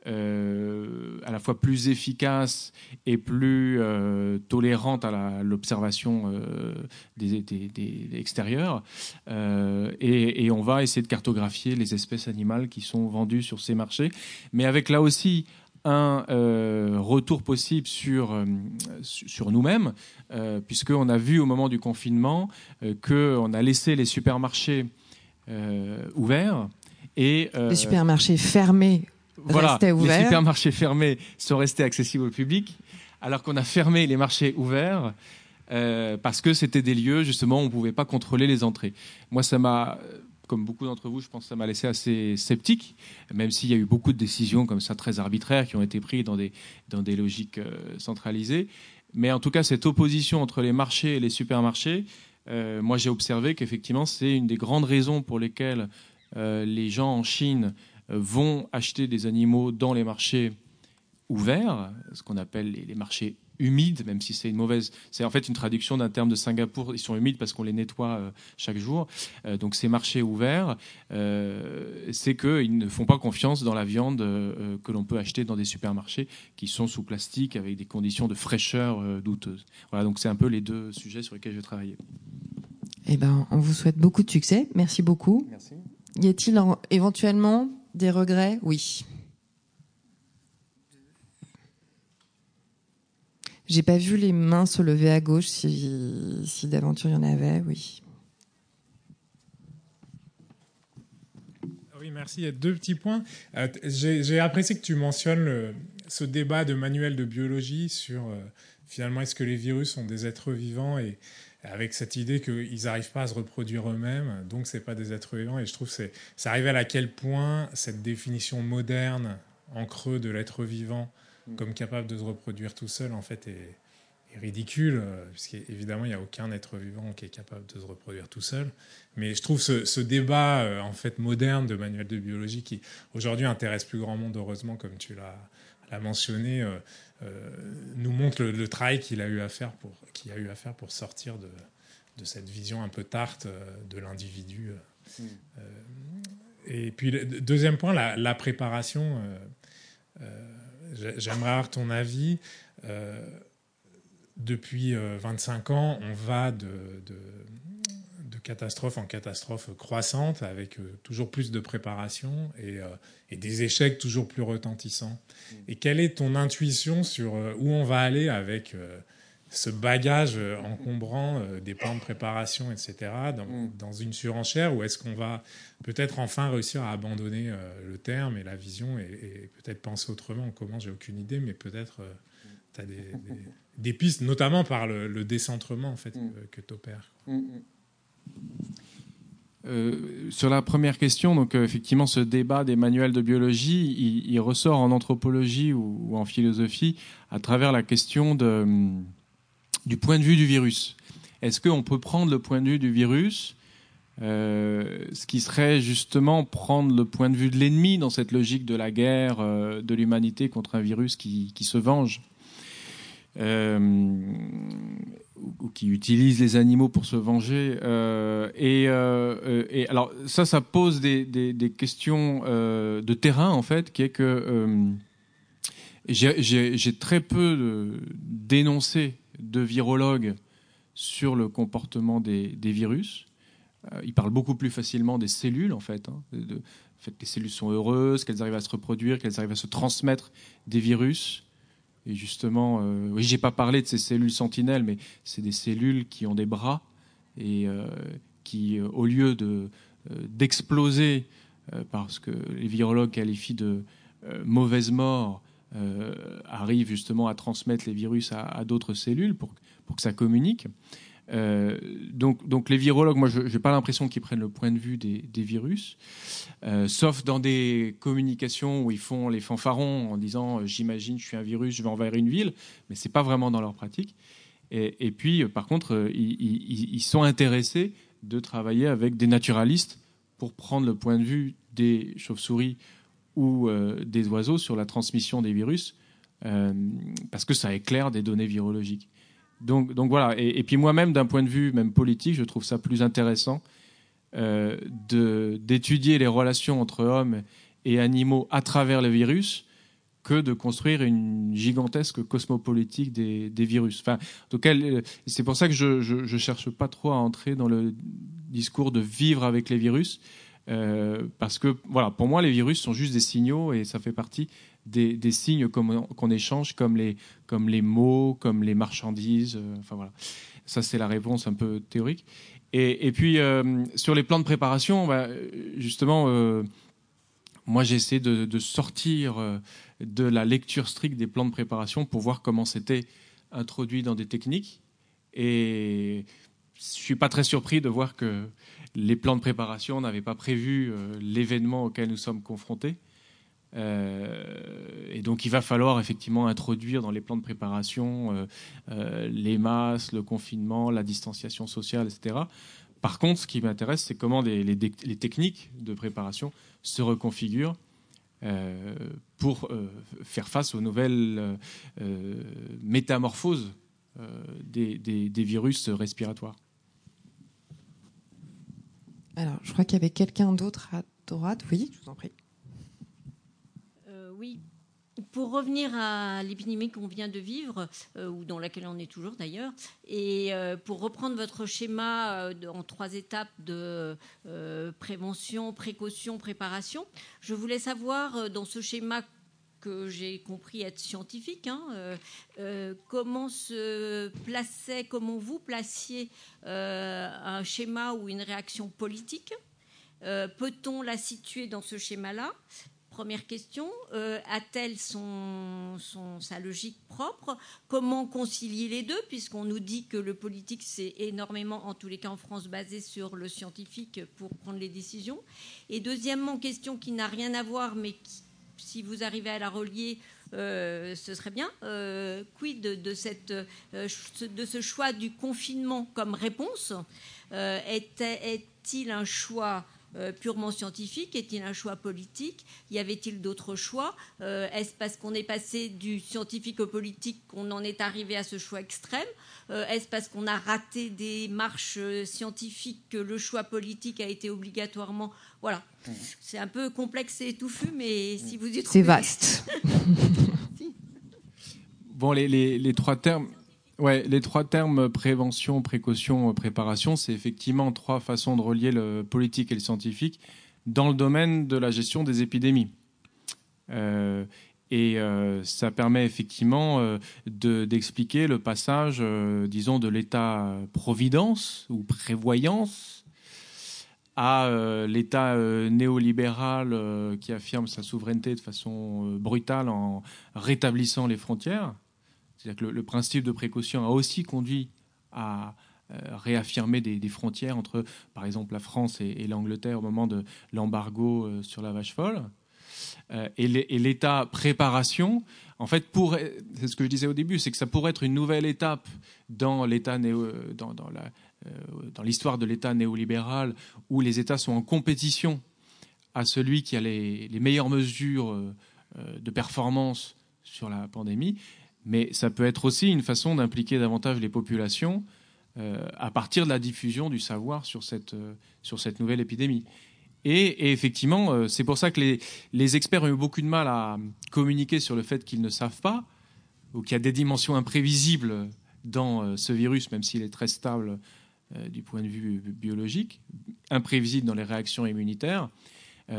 C: euh, à la fois plus efficace et plus euh, tolérante à l'observation euh, des, des, extérieurs. Et, on va essayer de cartographier les espèces animales qui sont vendues sur ces marchés, mais avec là aussi un retour possible sur, sur nous-mêmes, puisqu'on a vu au moment du confinement qu'on a laissé les supermarchés ouverts. Et,
B: les supermarchés fermés
C: voilà, les supermarchés fermés sont restés accessibles au public, alors qu'on a fermé les marchés ouverts euh, parce que c'était des lieux justement où on ne pouvait pas contrôler les entrées. Moi, ça m'a, comme beaucoup d'entre vous, je pense, ça m'a laissé assez sceptique, même s'il y a eu beaucoup de décisions comme ça très arbitraires qui ont été prises dans des dans des logiques euh, centralisées. Mais en tout cas, cette opposition entre les marchés et les supermarchés, euh, moi, j'ai observé qu'effectivement, c'est une des grandes raisons pour lesquelles les gens en Chine vont acheter des animaux dans les marchés ouverts, ce qu'on appelle les, marchés humides, même si c'est une mauvaise. C'est en fait une traduction d'un terme de Singapour. Ils sont humides parce qu'on les nettoie euh, chaque jour. Euh, donc ces marchés ouverts, euh, c'est qu'ils ne font pas confiance dans la viande que l'on peut acheter dans des supermarchés qui sont sous plastique avec des conditions de fraîcheur douteuses. Voilà, donc c'est un peu les deux sujets sur lesquels je vais travailler.
B: Eh ben, on vous souhaite beaucoup de succès. Merci beaucoup.
C: Merci.
B: Y a-t-il éventuellement des regrets? Oui. J'ai pas vu les mains se lever à gauche si, d'aventure il y en avait, oui.
D: Oui, merci. Il y a deux petits points. Euh, j'ai apprécié que tu mentionnes ce débat de manuel de biologie sur euh, finalement est-ce que les virus sont des êtres vivants et avec cette idée qu'ils n'arrivent pas à se reproduire eux-mêmes, donc c'est pas des êtres vivants. Et je trouve que c'est, ça arrive à quel point cette définition moderne en creux de l'être vivant mm. comme capable de se reproduire tout seul, en fait, est, ridicule, euh, puisqu'évidemment, il n'y a aucun être vivant qui est capable de se reproduire tout seul. Mais je trouve ce, ce débat, euh, en fait, moderne de manuel de biologie qui, aujourd'hui, intéresse plus grand monde, heureusement, comme tu l'as, mentionné, euh, nous montre le, travail qu'il a eu à faire pour, qu'il a eu à faire pour sortir de, de cette vision un peu tarte euh, de l'individu. Euh, et puis, le deuxième point, la, préparation. J'aimerais avoir ton avis. depuis 25 ans, on va de, de, catastrophe en catastrophe croissante, avec toujours plus de préparation et, et des échecs toujours plus retentissants. Et quelle est ton intuition sur euh, où on va aller avec euh, ce bagage euh, encombrant des plans de préparation, etc., mm. dans, une surenchère, ou est-ce qu'on va peut-être enfin réussir à abandonner le terme et la vision et, peut-être penser autrement? Comment? J'ai aucune idée, mais peut-être tu as <laughs> des, pistes, notamment par le, décentrement en fait, mm. que, tu opères. Mm,
C: euh, sur la première question, donc euh, effectivement, ce débat des manuels de biologie, il, ressort en anthropologie ou, en philosophie à travers la question de, du point de vue du virus. Est-ce qu'on peut prendre le point de vue du virus, euh, ce qui serait justement prendre le point de vue de l'ennemi dans cette logique de la guerre de l'humanité contre un virus qui, qui se venge? Ou qui utilisent les animaux pour se venger. Euh, et, euh, et, alors ça, ça pose des, questions euh, de terrain en fait, qui est que j'ai très peu dénoncé de virologues sur le comportement des, virus. Euh, ils parlent beaucoup plus facilement des cellules, en fait, hein, de, fait les cellules sont heureuses, qu'elles arrivent à se reproduire, qu'elles arrivent à se transmettre des virus. Et justement, euh, oui, j'ai pas parlé de ces cellules sentinelles, mais c'est des cellules qui ont des bras et euh, qui, euh, au lieu de d'exploser parce que les virologues qualifient de mauvaise mort, arrivent justement à transmettre les virus à, d'autres cellules pour, pour que ça communique. Euh, donc, les virologues, moi, je n'ai pas l'impression qu'ils prennent le point de vue des, virus, euh, sauf dans des communications où ils font les fanfarons en disant euh, j'imagine, je suis un virus, je vais envahir une ville, mais c'est pas vraiment dans leur pratique. Et, puis, par contre, ils, sont intéressés de travailler avec des naturalistes pour prendre le point de vue des chauves-souris ou des oiseaux sur la transmission des virus, parce que ça éclaire des données virologiques. Donc, voilà. Et, puis moi-même, d'un point de vue même politique, je trouve ça plus intéressant euh, d'étudier les relations entre hommes et animaux à travers le virus que de construire une gigantesque cosmopolitique des, virus. Enfin, c'est pour ça que je ne cherche pas trop à entrer dans le discours de vivre avec les virus, euh, parce que voilà, pour moi, les virus sont juste des signaux et ça fait partie des, signes qu'on échange, comme les, mots, comme les marchandises. Euh, enfin voilà, ça c'est la réponse un peu théorique. Et, puis euh, sur les plans de préparation, bah, justement, euh, moi j'ai essayé de, sortir de la lecture stricte des plans de préparation pour voir comment c'était introduit dans des techniques. Et je suis pas très surpris de voir que les plans de préparation n'avaient pas prévu l'événement auquel nous sommes confrontés. Euh, et donc il va falloir effectivement introduire dans les plans de préparation euh, euh, les masses, le confinement, la distanciation sociale, etc. Par contre, ce qui m'intéresse, c'est comment les, techniques de préparation se reconfigurent pour faire face aux nouvelles métamorphoses des, virus respiratoires.
B: Alors, je crois qu'il y avait quelqu'un d'autre à droite. Oui, je vous en prie
E: oui. Pour revenir à l'épidémie qu'on vient de vivre, euh, ou dans laquelle on est toujours d'ailleurs, et euh, pour reprendre votre schéma euh, en trois étapes de prévention, précaution, préparation, je voulais savoir dans ce schéma que j'ai compris être scientifique, hein, comment se plaçait, comment vous placiez un schéma ou une réaction politique Peut-on la situer dans ce schéma-là Première question, euh, a-t-elle sa logique propre? Comment concilier les deux? Puisqu'on nous dit que le politique, c'est énormément, en tous les cas en France, basé sur le scientifique pour prendre les décisions. Et deuxièmement, question qui n'a rien à voir, mais si vous arrivez à la relier, euh, ce serait bien. Euh, quid de, de ce choix du confinement comme réponse? Est-il un choix euh, purement scientifique Est-il un choix politique? Y avait-il d'autres choix? Euh, Est-ce parce qu'on est passé du scientifique au politique qu'on en est arrivé à ce choix extrême? Euh, Est-ce parce qu'on a raté des marches scientifiques que le choix politique a été obligatoirement? Voilà. C'est un peu complexe et touffu, mais si vous y trouvez...
B: C'est vaste. <laughs>
C: bon, les trois termes Les trois termes prévention, précaution, préparation, c'est effectivement trois façons de relier le politique et le scientifique dans le domaine de la gestion des épidémies. Euh, et euh, ça permet effectivement euh, d'expliquer le passage, disons, de l'état providence ou prévoyance à l'état néolibéral qui affirme sa souveraineté de façon brutale en rétablissant les frontières. C'est-à-dire que le, principe de précaution a aussi conduit à euh, réaffirmer des, frontières entre, par exemple, la France et, l'Angleterre au moment de l'embargo euh, sur la vache folle. Euh, et l'état préparation, en fait, c'est ce que je disais au début, c'est que ça pourrait être une nouvelle étape dans l'état dans, dans l'histoire de l'État néolibéral où les États sont en compétition à celui qui a les, les meilleures mesures de performance sur la pandémie. Mais ça peut être aussi une façon d'impliquer davantage les populations euh, à partir de la diffusion du savoir sur cette, euh, sur cette nouvelle épidémie. Et, effectivement, euh, c'est pour ça que les, experts ont eu beaucoup de mal à communiquer sur le fait qu'ils ne savent pas, ou qu'il y a des dimensions imprévisibles dans ce virus, même s'il est très stable du point de vue biologique, imprévisible dans les réactions immunitaires,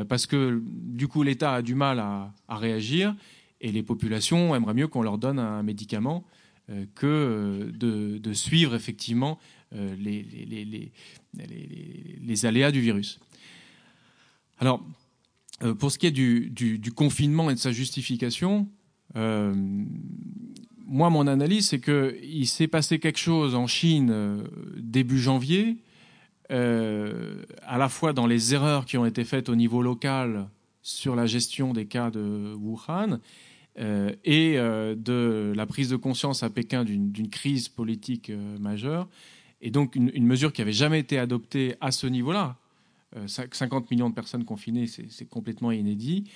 C: parce que du coup l'État a du mal à, réagir et les populations aimeraient mieux qu'on leur donne un médicament que de, suivre effectivement les, les, aléas du virus. Alors, euh, pour ce qui est du, confinement et de sa justification, euh, moi, mon analyse, c'est qu'il s'est passé quelque chose en Chine euh, début janvier, à la fois dans les erreurs qui ont été faites au niveau local sur la gestion des cas de Wuhan et de la prise de conscience à Pékin d'une crise politique majeure, et donc une, mesure qui n'avait jamais été adoptée à ce niveau-là, 50 euh, millions de personnes confinées, c'est complètement inédit,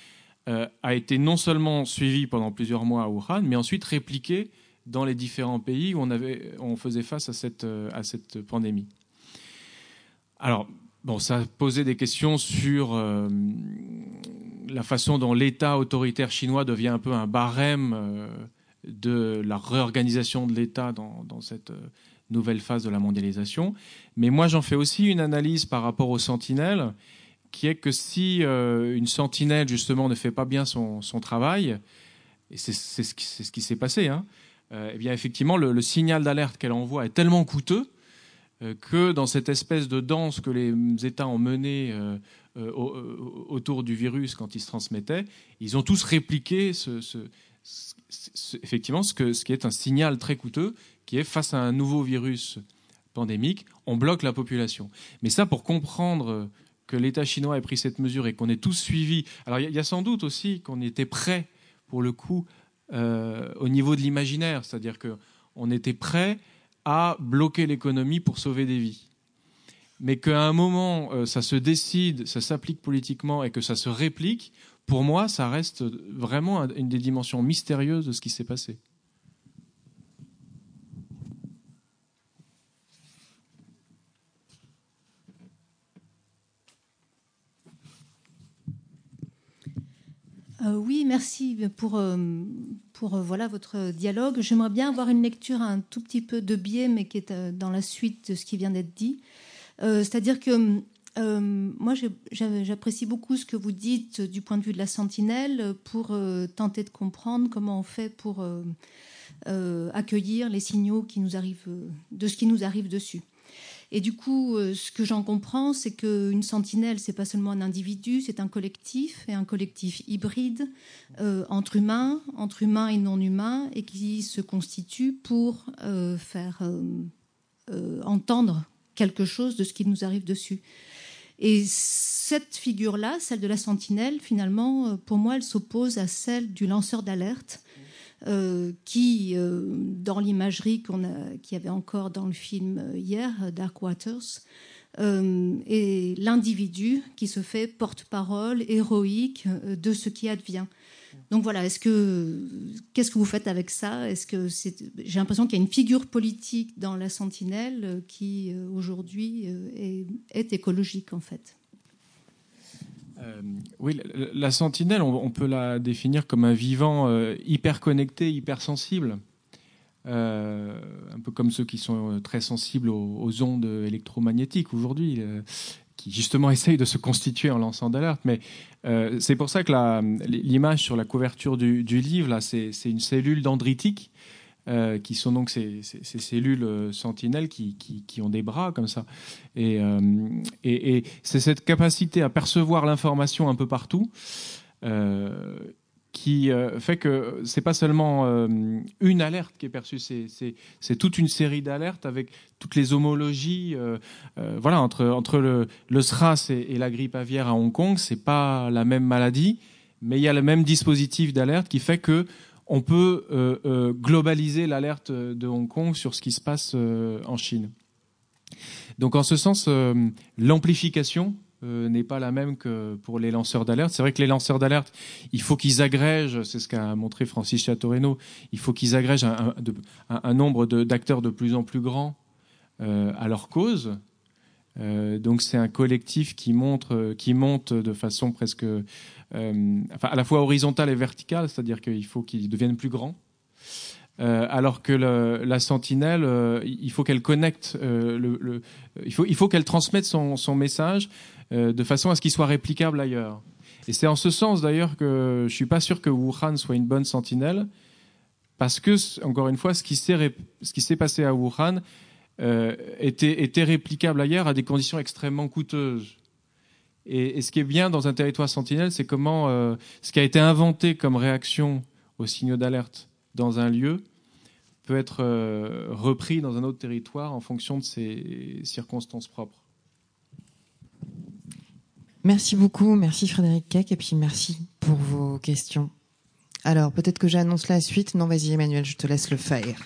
C: euh, a été non seulement suivi pendant plusieurs mois à Wuhan, mais ensuite répliqué dans les différents pays où on, faisait face à cette, euh, à cette pandémie. Alors, bon, ça posait des questions sur la façon dont l'État autoritaire chinois devient un peu un barème de la réorganisation de l'État dans, cette nouvelle phase de la mondialisation. Mais moi, j'en fais aussi une analyse par rapport aux sentinelles, qui est que si euh, une sentinelle, justement, ne fait pas bien son, travail, et c'est ce qui, s'est passé, hein, euh, eh bien, effectivement, le, signal d'alerte qu'elle envoie est tellement coûteux euh, que dans cette espèce de danse que les États ont menée autour du virus quand il se transmettait, ils ont tous répliqué ce, effectivement ce, que, ce qui est un signal très coûteux qui est face à un nouveau virus pandémique, on bloque la population. Mais ça, pour comprendre que l'État chinois ait pris cette mesure et qu'on ait tous suivi, alors il y, a sans doute aussi qu'on était prêt, pour le coup, euh, au niveau de l'imaginaire, c'est-à-dire qu'on était prêt à bloquer l'économie pour sauver des vies. Mais qu'à un moment, euh, ça se décide, ça s'applique politiquement et que ça se réplique, pour moi, ça reste vraiment une des dimensions mystérieuses de ce qui s'est passé.
F: Euh, oui, merci pour, euh, pour voilà, votre dialogue. J'aimerais bien avoir une lecture un tout petit peu de biais, mais qui est dans la suite de ce qui vient d'être dit. C'est-à-dire que moi, j'apprécie beaucoup ce que vous dites du point de vue de la sentinelle pour tenter de comprendre comment on fait pour accueillir les signaux qui nous arrivent, de ce qui nous arrive dessus. Et du coup, euh, ce que j'en comprends, c'est qu'une sentinelle, c'est pas seulement un individu, c'est un collectif, et un collectif hybride euh, entre humains, entre humains et non humains, et qui se constitue pour euh, faire entendre quelque chose de ce qui nous arrive dessus. Et cette figure-là, celle de la sentinelle, finalement, pour moi, elle s'oppose à celle du lanceur d'alerte euh, qui, euh, dans l'imagerie qu'on a, qu'il y avait encore dans le film hier, Dark Waters, euh, est l'individu qui se fait porte-parole héroïque de ce qui advient. Donc voilà, est-ce que qu'est-ce que vous faites avec ça? Est-ce que c'est j'ai l'impression qu'il y a une figure politique dans la Sentinelle qui aujourd'hui est, est écologique en fait.
C: Euh, oui, la, sentinelle, on, peut la définir comme un vivant euh, hyper connecté, hyper sensible. Euh, un peu comme ceux qui sont très sensibles aux, ondes électromagnétiques aujourd'hui, qui justement essayent de se constituer en lançant d'alerte. Mais c'est pour ça que l'image sur la couverture du, livre, là, c'est une cellule dendritique euh, qui sont donc ces, cellules euh, sentinelles qui, ont des bras comme ça. Euh, et, c'est cette capacité à percevoir l'information un peu partout qui fait que c'est pas seulement une alerte qui est perçue, c'est toute une série d'alertes avec toutes les homologies. voilà, entre, entre le, le SRAS et, la grippe aviaire à Hong Kong, c'est pas la même maladie, mais il y a le même dispositif d'alerte qui fait que on peut euh, euh, globaliser l'alerte de Hong Kong sur ce qui se passe euh, en Chine. Donc en ce sens, l'amplification n'est pas la même que pour les lanceurs d'alerte. C'est vrai que les lanceurs d'alerte, il faut qu'ils agrègent, c'est ce qu'a montré Francis Chatoreno, il faut qu'ils agrègent un, nombre d'acteurs de, plus en plus grand à leur cause. donc c'est un collectif qui, montre, qui monte de façon presque euh, à la fois horizontale et verticale, c'est-à-dire qu'il faut qu'ils deviennent plus grands. Euh, alors que la sentinelle, euh, il faut qu'elle connecte, euh, il faut, qu'elle transmette son message de façon à ce qu'il soit réplicable ailleurs. Et c'est en ce sens d'ailleurs que je suis pas sûr que Wuhan soit une bonne sentinelle, parce que encore une fois, ce qui s'est passé à Wuhan était, était réplicable ailleurs à des conditions extrêmement coûteuses. Et, ce qui est bien dans un territoire sentinelle, c'est comment ce qui a été inventé comme réaction aux signaux d'alerte dans un lieu peut être euh, repris dans un autre territoire en fonction de ses circonstances propres.
B: Merci beaucoup, merci Frédéric Keck, et puis merci pour vos questions. Alors, peut-être que j'annonce la suite. Non, vas-y Emmanuel, je te laisse le faire.